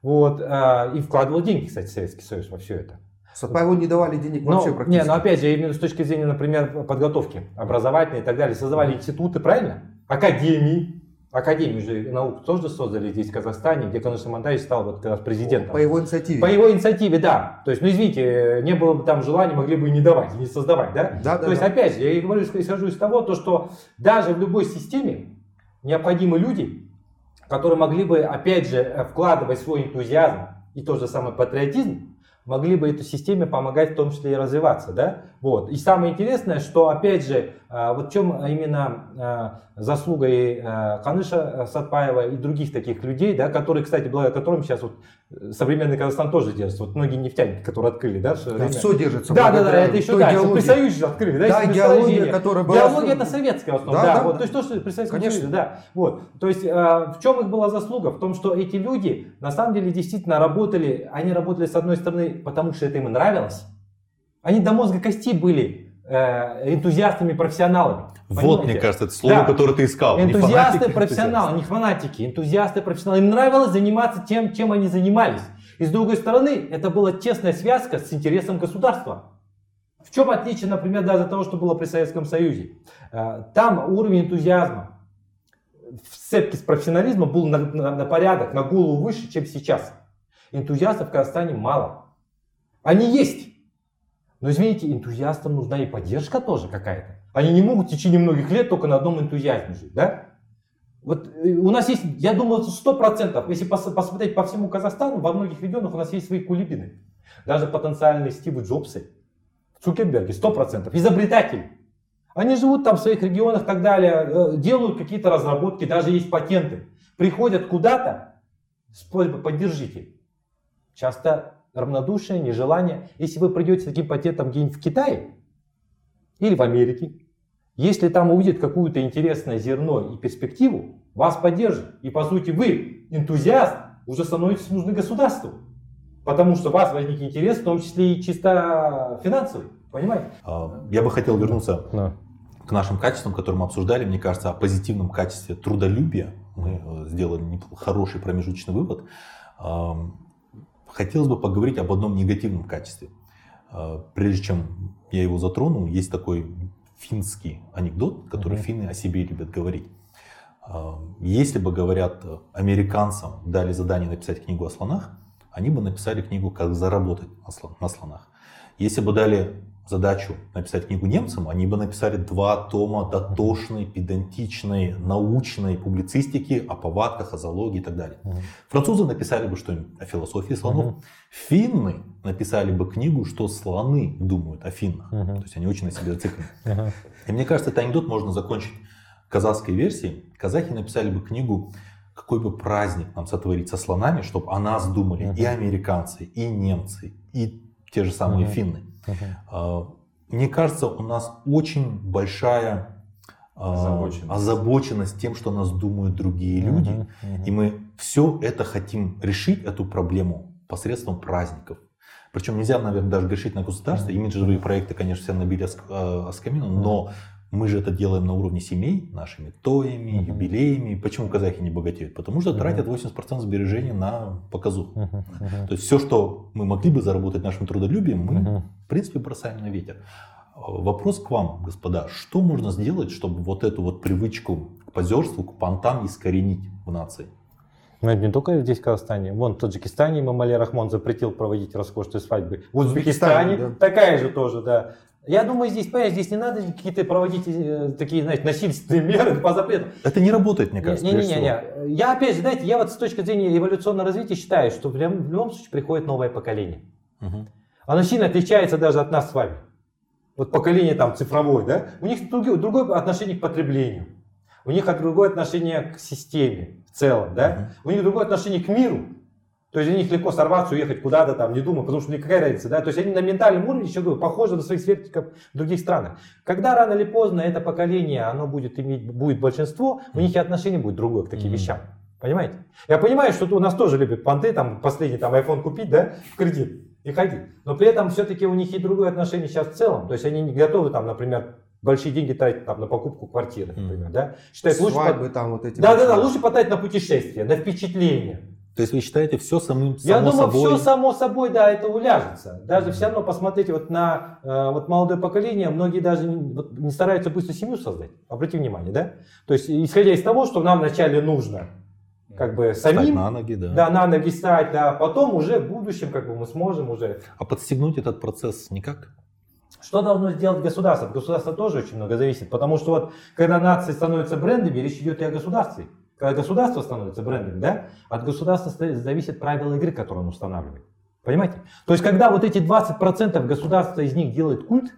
вот, и вкладывал деньги, кстати, Советский Союз во все это. Сатпаеву не давали денег Но, вообще не, практически. но опять же, именно с точки зрения, например, подготовки образовательной и так далее, создавали институты, правильно? Академии. Академию же наук тоже создали здесь, в Казахстане, где Каныш Имантаевич стал вот как раз президентом. По его инициативе. По его инициативе, да. То есть, ну извините, не было бы там желания, могли бы и не давать, не создавать, да? Да, да, То есть, да. опять же, я и говорю, что исхожу из того, то, что даже в любой системе необходимы люди, которые могли бы, опять же, э, вкладывать свой энтузиазм и тот же самый патриотизм, могли бы этой системе помогать в том числе и развиваться, да? Вот. И самое интересное, что, опять же, э, вот в чем именно э, заслуга и э, Каныша Сатпаева и других таких людей, да, которые, кстати, благодаря которым сейчас вот э, современный Казахстан тоже держится. Вот многие нефтяники, которые открыли, да, свое Да, все держится. Да, да, да, это еще идеологии. При Союзе открыли, да? Да, идеология, которая была... Идеология это советская в основном, Да, да, да, вот, да. то есть то, что при Советском Конечно. Союзе, да, вот, то есть э, в чем их была заслуга? В том, что эти люди на самом деле действительно работали, они работали с одной стороны, потому что это им нравилось, они до мозга костей были э, энтузиастами, профессионалами. Вот, понимаете? мне кажется, это слово, Да. которое ты искал. Энтузиасты, профессионалы, не фанатики, энтузиасты, профессионалы. Им нравилось заниматься тем, чем они занимались. И с другой стороны, это была тесная связка с интересом государства. В чем отличие, например, даже от того, что было при Советском Союзе? Э, Там уровень энтузиазма в сцепке с профессионализмом был на, на- на порядок, на голову выше, чем сейчас. Энтузиастов в Казахстане мало. Они есть. Но извините, энтузиастам нужна и поддержка тоже какая-то. Они не могут в течение многих лет только на одном энтузиазме жить, да? Вот э, у нас есть, я думаю, сто процентов, если пос- посмотреть по всему Казахстану, во многих регионах у нас есть свои кулибины. Даже потенциальные Стивы Джобсы, Цукерберги, сто процентов, изобретатели. Они живут там в своих регионах и так далее, э, делают какие-то разработки, даже есть патенты. Приходят куда-то с просьбой поддержите. Часто равнодушие, нежелание. Если вы придете с таким патентом где-нибудь в Китае или в Америке, если там увидят какую-то интересное зерно и перспективу, вас поддержат. И по сути вы, энтузиаст, уже становитесь нужны государству. Потому что у вас возник интерес, в том числе и чисто финансовый. Понимаете? А, Я бы хотел вернуться к нашим качествам, которые мы обсуждали. Мне кажется, о позитивном качестве трудолюбия мы э, сделали хороший промежуточный вывод. Хотелось бы поговорить об одном негативном качестве. А, Прежде чем я его затрону, есть такой финский анекдот, который Мгм. финны о себе любят говорить. А, Если бы, говорят, американцам дали задание написать книгу о слонах, они бы написали книгу «Как заработать на слонах». Если бы дали задачу написать книгу немцам, они бы написали два тома дотошной, педантичной, научной публицистики о повадках, о зоологии и так далее. Французы написали бы что-нибудь о философии слонов. Финны написали бы книгу, что слоны думают о финнах. То есть они очень на себе зациклены. И мне кажется, этот анекдот можно закончить казахской версией. Казахи написали бы книгу, какой бы праздник нам сотворить со слонами, чтобы о нас думали и американцы, и немцы, и те же самые финны. А, Мне кажется, у нас очень большая, а, Озабоченность. озабоченность тем, что нас думают другие люди. И мы все это хотим решить, эту проблему, посредством праздников. Причем нельзя, наверное, даже грешить на государство. Имиджевые проекты, конечно, все набили оск- оскомину, но мы же это делаем на уровне семей, нашими тоями, Мгм. юбилеями. Почему казахи не богатеют? Потому что тратят 80% сбережений на показуху. То есть все, что мы могли бы заработать нашим трудолюбием, мы, в принципе, бросаем на ветер. Вопрос к вам, господа. Что можно сделать, чтобы вот эту вот привычку к позерству, к понтам искоренить в нации? Но это не только здесь, в Казахстане. Вон в Таджикистане Мамали Рахмон запретил проводить роскошные свадьбы. В Узбекистане Узбекистане, да. такая же тоже, да. Я думаю, здесь, понимаешь, здесь не надо какие-то проводить э, такие, знаете, насильственные меры по запрету. Это не работает, мне кажется. прежде всего. Не-не-не. Я опять же, знаете, я вот с точки зрения эволюционного развития считаю, что в любом, в любом случае приходит новое поколение. Мгм. Оно сильно отличается даже от нас с вами. Вот поколение там цифровое, да? У них другое, другое отношение к потреблению. У них другое отношение к системе в целом, да? У них другое отношение к миру. То есть у них легко сорваться, уехать куда-то там, не думая, потому что никакая разница, да? То есть они на ментальном уровне еще говорю, похожи на своих сверстников в других странах. Когда рано или поздно это поколение, оно будет иметь, будет большинство, у них и отношение будет другое к таким Мгм. вещам. Понимаете? Я понимаю, что у нас тоже любят понты, там последний там iPhone купить, да, в кредит и ходить. Но при этом все-таки у них и другое отношение сейчас в целом. То есть они не готовы там, например, большие деньги тратить там на покупку квартиры, например, да. Считают лучше... Свадьбы пот- там вот эти. Да, да, да, лучше потратить на путешествие, на впечатление. То есть вы считаете все самым Я само думаю, собой? все само собой, да, это уляжется. Даже все равно посмотрите вот на э, вот молодое поколение, многие даже вот не стараются быстро семью создать. Обрати внимание, да? То есть исходя из того, что нам вначале нужно, как бы самим, на ноги, да. да, на ноги стать, да, потом уже в будущем как бы мы сможем уже. А подстегнуть этот процесс никак? Что должно сделать государство? От государства тоже очень много зависит, потому что вот когда нации становятся брендами, речь идет и о государстве. Когда государство становится брендами, да, от государства зависят правила игры, которые он устанавливает. Понимаете? То есть, когда вот эти 20% государства из них делает культ,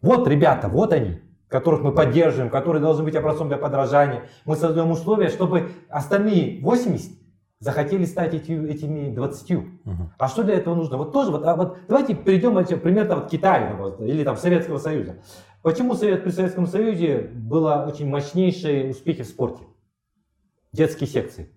вот ребята, вот они, которых мы поддерживаем, которые должны быть образцом для подражания. Мы создаем условия, чтобы остальные 80 захотели стать эти- этими 20. Мгм. А что для этого нужно? Вот тоже, вот, а вот давайте перейдем вообще, примерно вот Китая или там Советского Союза. Почему Совет, при Советском Союзе было очень мощнейшие успехи в спорте? Детские секции.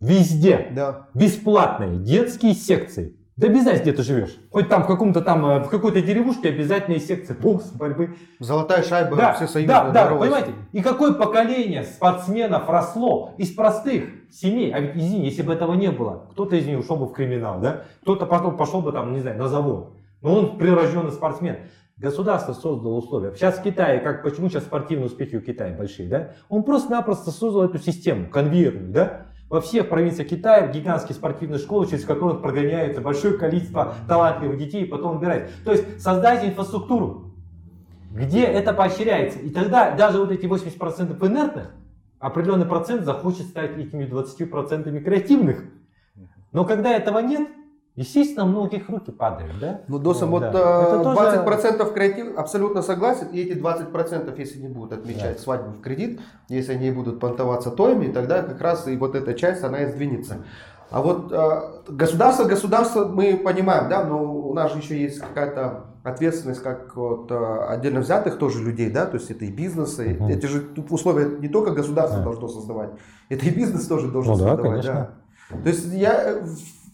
Везде. Да. Бесплатные детские секции. Да без разницы, где ты живешь. Хоть там в каком-то там, э, в какой-то деревушке обязательные секции бокс, борьбы. Золотая шайба, Да, все союзы. да, да, понимаете? И какое поколение спортсменов росло из простых семей. А ведь, извини, если бы этого не было, кто-то из них ушел бы в криминал, да? Кто-то пошел, пошел бы там, не знаю, на завод. Но он прирожденный спортсмен. Государство создало условия. Сейчас в Китае, как, почему сейчас спортивные успехи у Китая большие, да? Он просто-напросто создал эту систему, конвейерную, да? Во всех провинциях Китая гигантские спортивные школы, через которых прогоняется большое количество талантливых детей и потом убирать. То есть создайте инфраструктуру, где это поощряется. И тогда даже вот эти 80% инертных, определенный процент захочет стать этими 20% креативных. Но когда этого нет, естественно, у многих руки падают, да? Ну, Досом, Ну, вот да. э, Это тоже- 20% креатив, абсолютно согласен. И эти 20%, если не будут отмечать Да. свадьбу в кредит, если они будут понтоваться тоями, тогда как раз и вот эта часть, она и сдвинется. А вот э, государство, государство мы понимаем, да, но у нас же еще есть какая-то ответственность как вот, э, отдельно взятых тоже людей, да, то есть это и бизнесы, Мгм. эти же условия не только государство Да. должно создавать, это и бизнес тоже должен Ну да, создавать, конечно. да. То есть я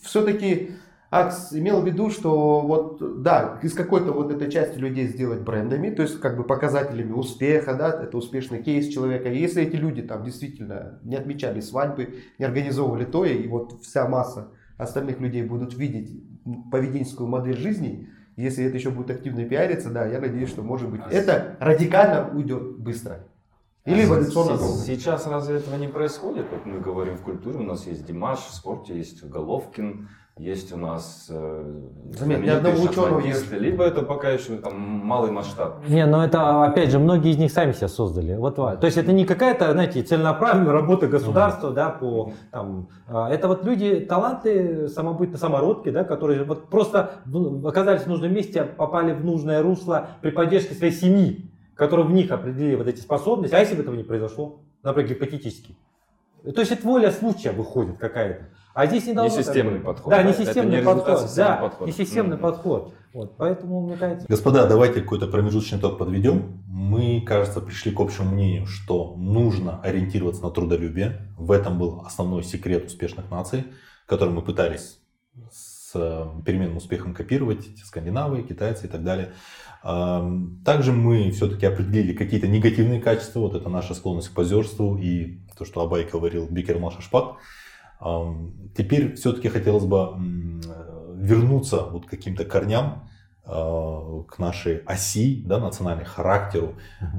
все-таки Акс имел в виду, что вот, да, из какой-то вот этой части людей сделать брендами, то есть как бы показателями успеха, да, это успешный кейс человека. И если эти люди там действительно не отмечали свадьбы, не организовывали то, и вот вся масса остальных людей будут видеть поведенческую модель жизни, если это еще будет активно пиариться, да, я надеюсь, что может быть это радикально уйдет быстро. Или эволюционно Се- долго. Сейчас разве этого не происходит? Вот мы говорим в культуре, у нас есть Димаш, в спорте есть Головкин, есть у нас э, Заметь, ни знаменитые одного ученого шахматисты. Либо это пока еще там малый масштаб. Не, но это, опять же, многие из них сами себя создали. Вот, то есть это не какая-то, знаете, целенаправленная работа государства, да, по, там, а, это вот люди, таланты, самобытные, самородки, да, которые вот просто оказались в нужном месте, попали в нужное русло при поддержке своей семьи, которая в них определили вот эти способности. А если бы этого не произошло, например, гипотетически? То есть это воля случая выходит какая-то. А здесь не должно... Не системный так быть. подход, Да, да? не Это системный не подход. системного Да, подхода. не системный Мгм. подход. Вот, поэтому, мне кажется... Господа, давайте какой-то промежуточный итог подведем. Мы, кажется, пришли к общему мнению, что нужно ориентироваться на трудолюбие. В этом был основной секрет успешных наций, который мы пытались с э, переменным успехом копировать, эти скандинавы, китайцы и так далее. Также мы все-таки определили какие-то негативные качества. Вот это наша склонность к позерству и то, что Абай говорил, бикер маша шпак. Теперь все-таки хотелось бы вернуться вот к каким-то корням, э, к нашей оси, да, национальной характеру.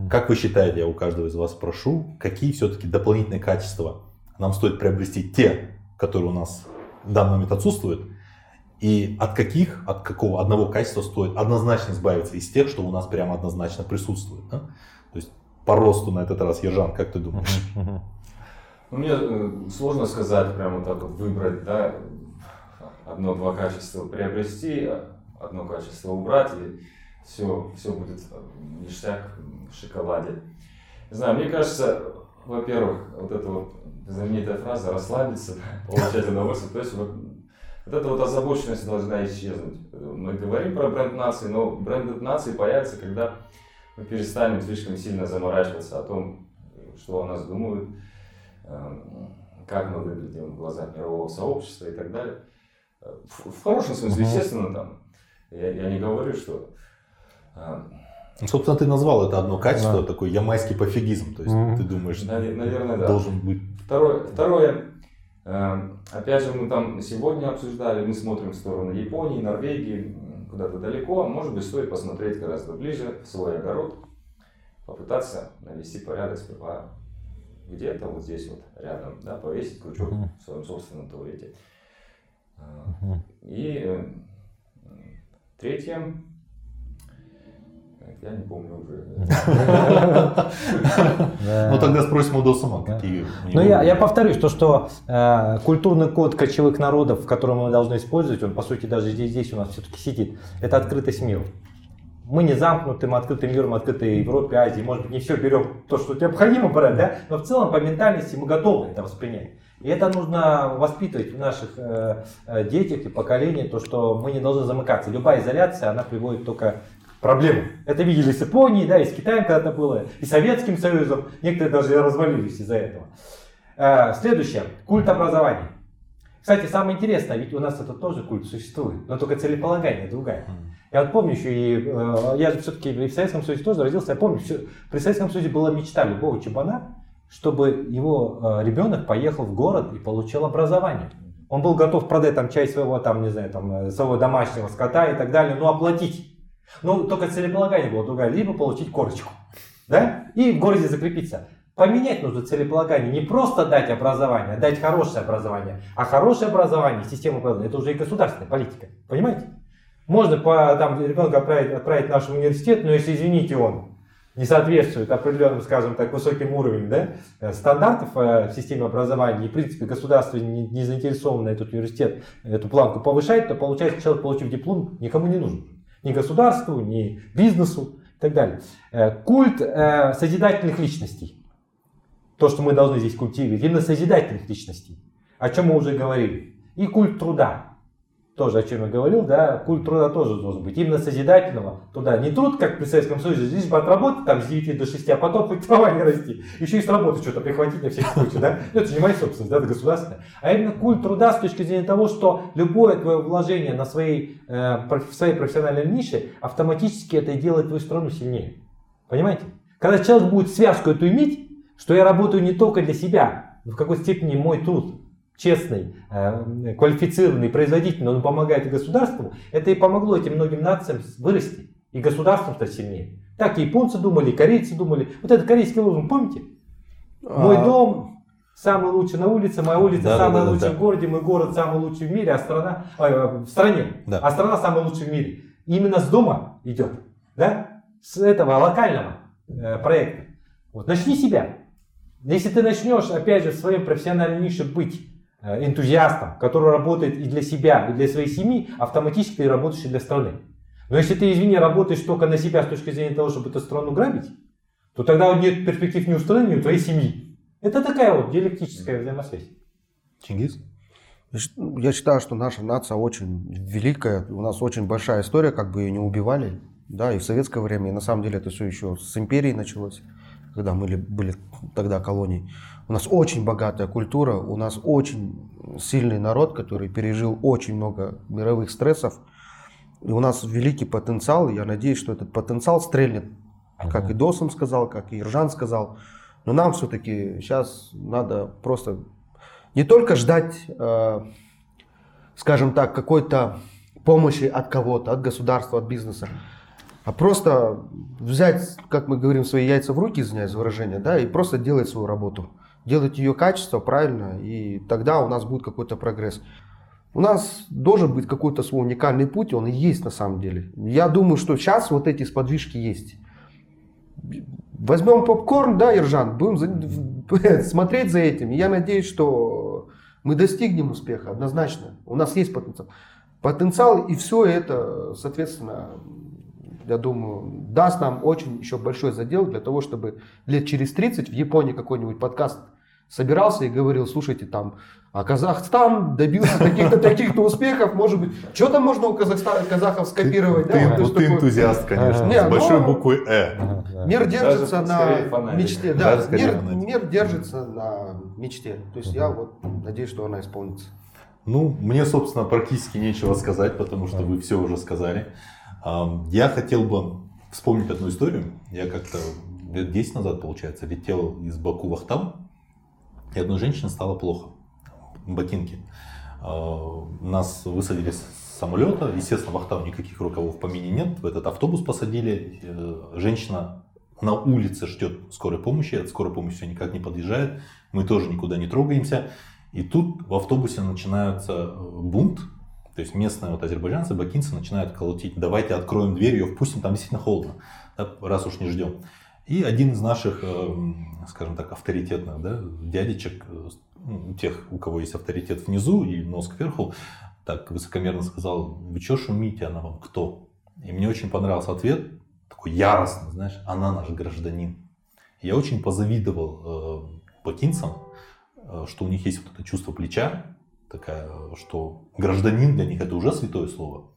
Как вы считаете, я у каждого из вас прошу, какие все-таки дополнительные качества нам стоит приобрести те, которые у нас в данный момент отсутствуют, и от каких, от какого одного качества стоит однозначно избавиться из тех, что у нас прямо однозначно присутствует. да? То есть по росту на этот раз, Ержан, как ты думаешь? Ну, мне э, сложно сказать, прямо так вот выбрать, да, одно-два качества приобрести, одно качество убрать, и все, все будет ништяк в шоколаде. Не знаю, мне кажется, во-первых, вот эта вот знаменитая фраза «расслабиться», получать удовольствие, то есть вот, вот эта вот озабоченность должна исчезнуть. Мы говорим про бренд нации, но бренд нации появится, когда мы перестанем слишком сильно заморачиваться о том, что о нас думают, эм, как мы выглядим в глазах мирового сообщества и так далее. В, в хорошем смысле, естественно, там, я, я не говорю, что эм, Ну, собственно, ты назвал это одно качество, Да. такой ямайский пофигизм. То есть Мгм. ты думаешь, Наве- наверное, да. должен быть Второе, второе опять же, мы там сегодня обсуждали, мы смотрим в сторону Японии, Норвегии, куда-то далеко. Может быть, стоит посмотреть гораздо ближе, в свой огород, попытаться навести порядок сперва где-то вот здесь вот рядом, да, повесить крючок в своем собственном туалете. Э. И э, третье, я не помню уже. Ну тогда спросим у Досума, какие Ну, я, я повторюсь, то, что э, культурный код кочевых народов, который мы должны использовать, он, по сути, даже здесь, у нас все-таки сидит, это открытость миру. Мы не замкнуты, мы открытым миром, открыты Европе, Азии. Может быть, не все берем то, что необходимо брать, да? но в целом по ментальности мы готовы это воспринять. И это нужно воспитывать в наших э, э, детях и поколениях, то, что мы не должны замыкаться. Любая изоляция, она приводит только к проблемам. Это видели с Японией, да, и с Китаем когда-то было, и Советским Союзом. Некоторые даже развалились из-за этого. Э, Следующее. Культ образования. Кстати, самое интересное, ведь у нас это тоже культ существует, но только целеполагание другая. Я вот помню еще, и, э, я же все-таки в Советском Союзе тоже родился, я помню, всё- при Советском Союзе была мечта любого чебана, чтобы его э, ребенок поехал в город и получил образование. Он был готов продать там часть своего, там, не знаю, там, своего домашнего скота и так далее, но оплатить. Ну, только целеполагание было другое, либо получить корочку, да, и в городе закрепиться. Поменять нужно целеполагание, не просто дать образование, а дать хорошее образование. А хорошее образование, система образования, это уже и государственная политика, понимаете? Можно по, там, ребенка отправить, отправить в наш университет, но если, извините, он не соответствует определенным, скажем так, высоким уровням да, э, стандартов э, в системе образования, и, в принципе, государство не, не заинтересовано этот университет, эту планку повышать, то получается, человек, получив диплом, никому не нужен. Ни государству, ни бизнесу и так далее. Э, Культ э, созидательных личностей. То, что мы должны здесь культивировать, именно созидательных личностей. О чем мы уже говорили. И культ труда. Тоже о чем я говорил, да, культ труда тоже должен быть. Именно созидательного труда. Не труд, как при Советском Союзе, здесь бы отработать там с 9 до 6, а потом хоть трава не расти. Еще и с работы что-то прихватить на всякий случай, да. Ну, это же не моя собственность, да, это государственная. А именно культ труда с точки зрения того, что любое твое вложение на своей, э, в своей профессиональной нише автоматически это делает твою страну сильнее. Понимаете? Когда человек будет связку эту иметь, что я работаю не только для себя, но в какой степени мой труд честный, э, квалифицированный, производительный, он помогает государству, это и помогло этим многим нациям вырасти, и государством стать сильнее. Так и японцы думали, и корейцы думали. Вот этот корейский лозунг, помните? Мой А, дом самый лучший на улице, моя улица Да, самая да, да, лучшая да. в городе, мой город самый лучший в мире, а страна э, в стране, Да. а страна самая лучшая в мире. И именно с дома идет, да? С этого локального э, проекта. Вот начни себя. Если ты начнешь, опять же, в своей профессиональной нише быть энтузиастом, который работает и для себя, и для своей семьи, автоматически ты работаешь и для страны. Но если ты, извини, работаешь только на себя с точки зрения того, чтобы эту страну грабить, то тогда нет перспектив ни у страны, ни у твоей семьи. Это такая вот диалектическая взаимосвязь. Чингис? Я ну, Я считаю, что наша нация очень великая, у нас очень большая история, как бы ее не убивали, да, и в советское время, и на самом деле это все еще с империи началось, когда мы ли- были тогда колонией. У нас очень богатая культура, у нас очень сильный народ, который пережил очень много мировых стрессов, и у нас великий потенциал, и я надеюсь, что этот потенциал стрельнет, как и Досом сказал, как и Иржан сказал, но нам все-таки сейчас надо просто не только ждать, э, скажем так, какой-то помощи от кого-то, от государства, от бизнеса, а просто взять, как мы говорим, свои яйца в руки, извиняюсь за выражение, да, и просто делать свою работу. Делать ее качество правильно, и тогда у нас будет какой-то прогресс. У нас должен быть какой-то свой уникальный путь, он и есть на самом деле. Я думаю, что сейчас вот эти сподвижки есть. Возьмем попкорн, да, Ержан, будем за- смотреть за этим. Я надеюсь, что мы достигнем успеха однозначно. У нас есть потенциал. Потенциал и все это, соответственно, я думаю, даст нам очень еще большой задел для того, чтобы лет через 30 в Японии какой-нибудь подкаст собирался и говорил, слушайте, там, а Казахстан добился таких-то таких-то успехов, может быть, что там можно у Казахстана, казахов скопировать? Ты, да, ты- вот ты энтузиаст, конечно, Не, с большой ну- буквой «Э». Мир держится Даже на мечте. Да, мир, мир держится на мечте. То есть я вот надеюсь, что она исполнится. Ну, мне, собственно, практически нечего сказать, потому что вы все уже сказали. Я хотел бы вспомнить одну историю. Я как-то лет 10 назад, получается, летел из Баку в Ахтау, и одной женщине стало плохо. Ботинки. А, Нас высадили с самолета. Естественно, в Ахтау никаких рукавов в помине нет. В этот автобус посадили. Э, Женщина на улице ждет скорой помощи. От скорой помощи все никак не подъезжает. Мы тоже никуда не трогаемся. И тут в автобусе начинается э, бунт. То есть местные вот азербайджанцы, бакинцы начинают колотить. Давайте откроем дверь, ее впустим, там действительно холодно, да, раз уж не ждем. И один из наших, эм, скажем так, авторитетных да, дядечек, э, ну, тех, у кого есть авторитет внизу и нос кверху, так высокомерно сказал, вы что шумите, она вам кто? И мне очень понравился ответ, такой яростный, знаешь, она наш гражданин. Я очень позавидовал э, бакинцам, э, что у них есть вот это чувство плеча, такая, что гражданин для них это уже святое слово.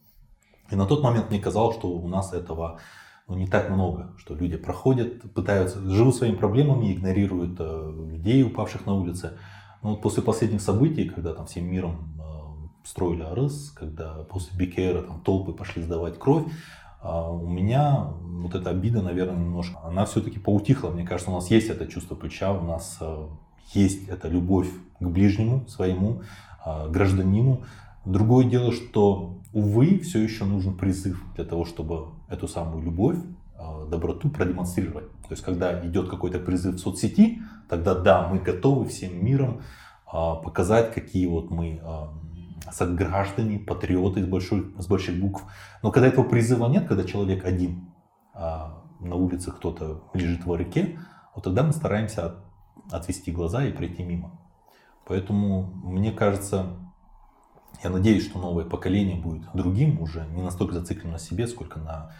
И на тот момент мне казалось, что у нас этого ну, не так много, что люди проходят, пытаются, живут своими проблемами, игнорируют э, людей, упавших на улице. Но вот после последних событий, когда там всем миром э, строили АРС, когда после Бикера там толпы пошли сдавать кровь, а у меня вот эта обида, наверное, немножко, она все-таки поутихла. Мне кажется, у нас есть это чувство плеча, у нас э, есть эта любовь к ближнему своему, э, гражданину. Другое дело, что, увы, все еще нужен призыв для того, чтобы эту самую любовь, э, доброту продемонстрировать. То есть, когда идет какой-то призыв в соцсети, тогда да, мы готовы всем миром э, показать, какие вот мы сограждане, патриоты с, большой, с больших букв. Но когда этого призыва нет, когда человек один, а на улице кто-то лежит в реке, вот тогда мы стараемся от- отвести глаза и пройти мимо. Поэтому, мне кажется, я надеюсь, что новое поколение будет другим уже, не настолько зациклено на себе, сколько на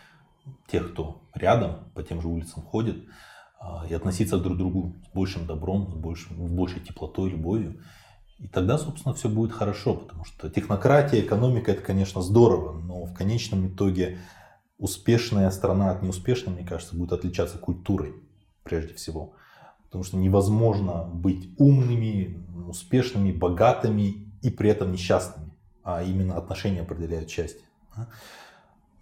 тех, кто рядом, по тем же улицам ходит, а, и относиться друг к другу с большим добром, с большим, с большей теплотой, любовью. И тогда, собственно, все будет хорошо, потому что технократия, экономика, это, конечно, здорово, но в конечном итоге успешная страна от неуспешной, мне кажется, будет отличаться культурой, прежде всего. Потому что невозможно быть умными, успешными, богатыми и при этом несчастными. А именно отношения определяют счастье. да.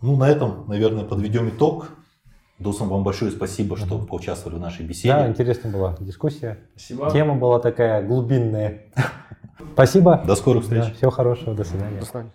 Ну, на этом, наверное, подведем итог. Досам, вам большое спасибо, что поучаствовали в нашей беседе. Да, интересная была дискуссия. Спасибо. Тема была такая глубинная. Спасибо. До скорых встреч. Да, всего хорошего, до свидания. До свидания.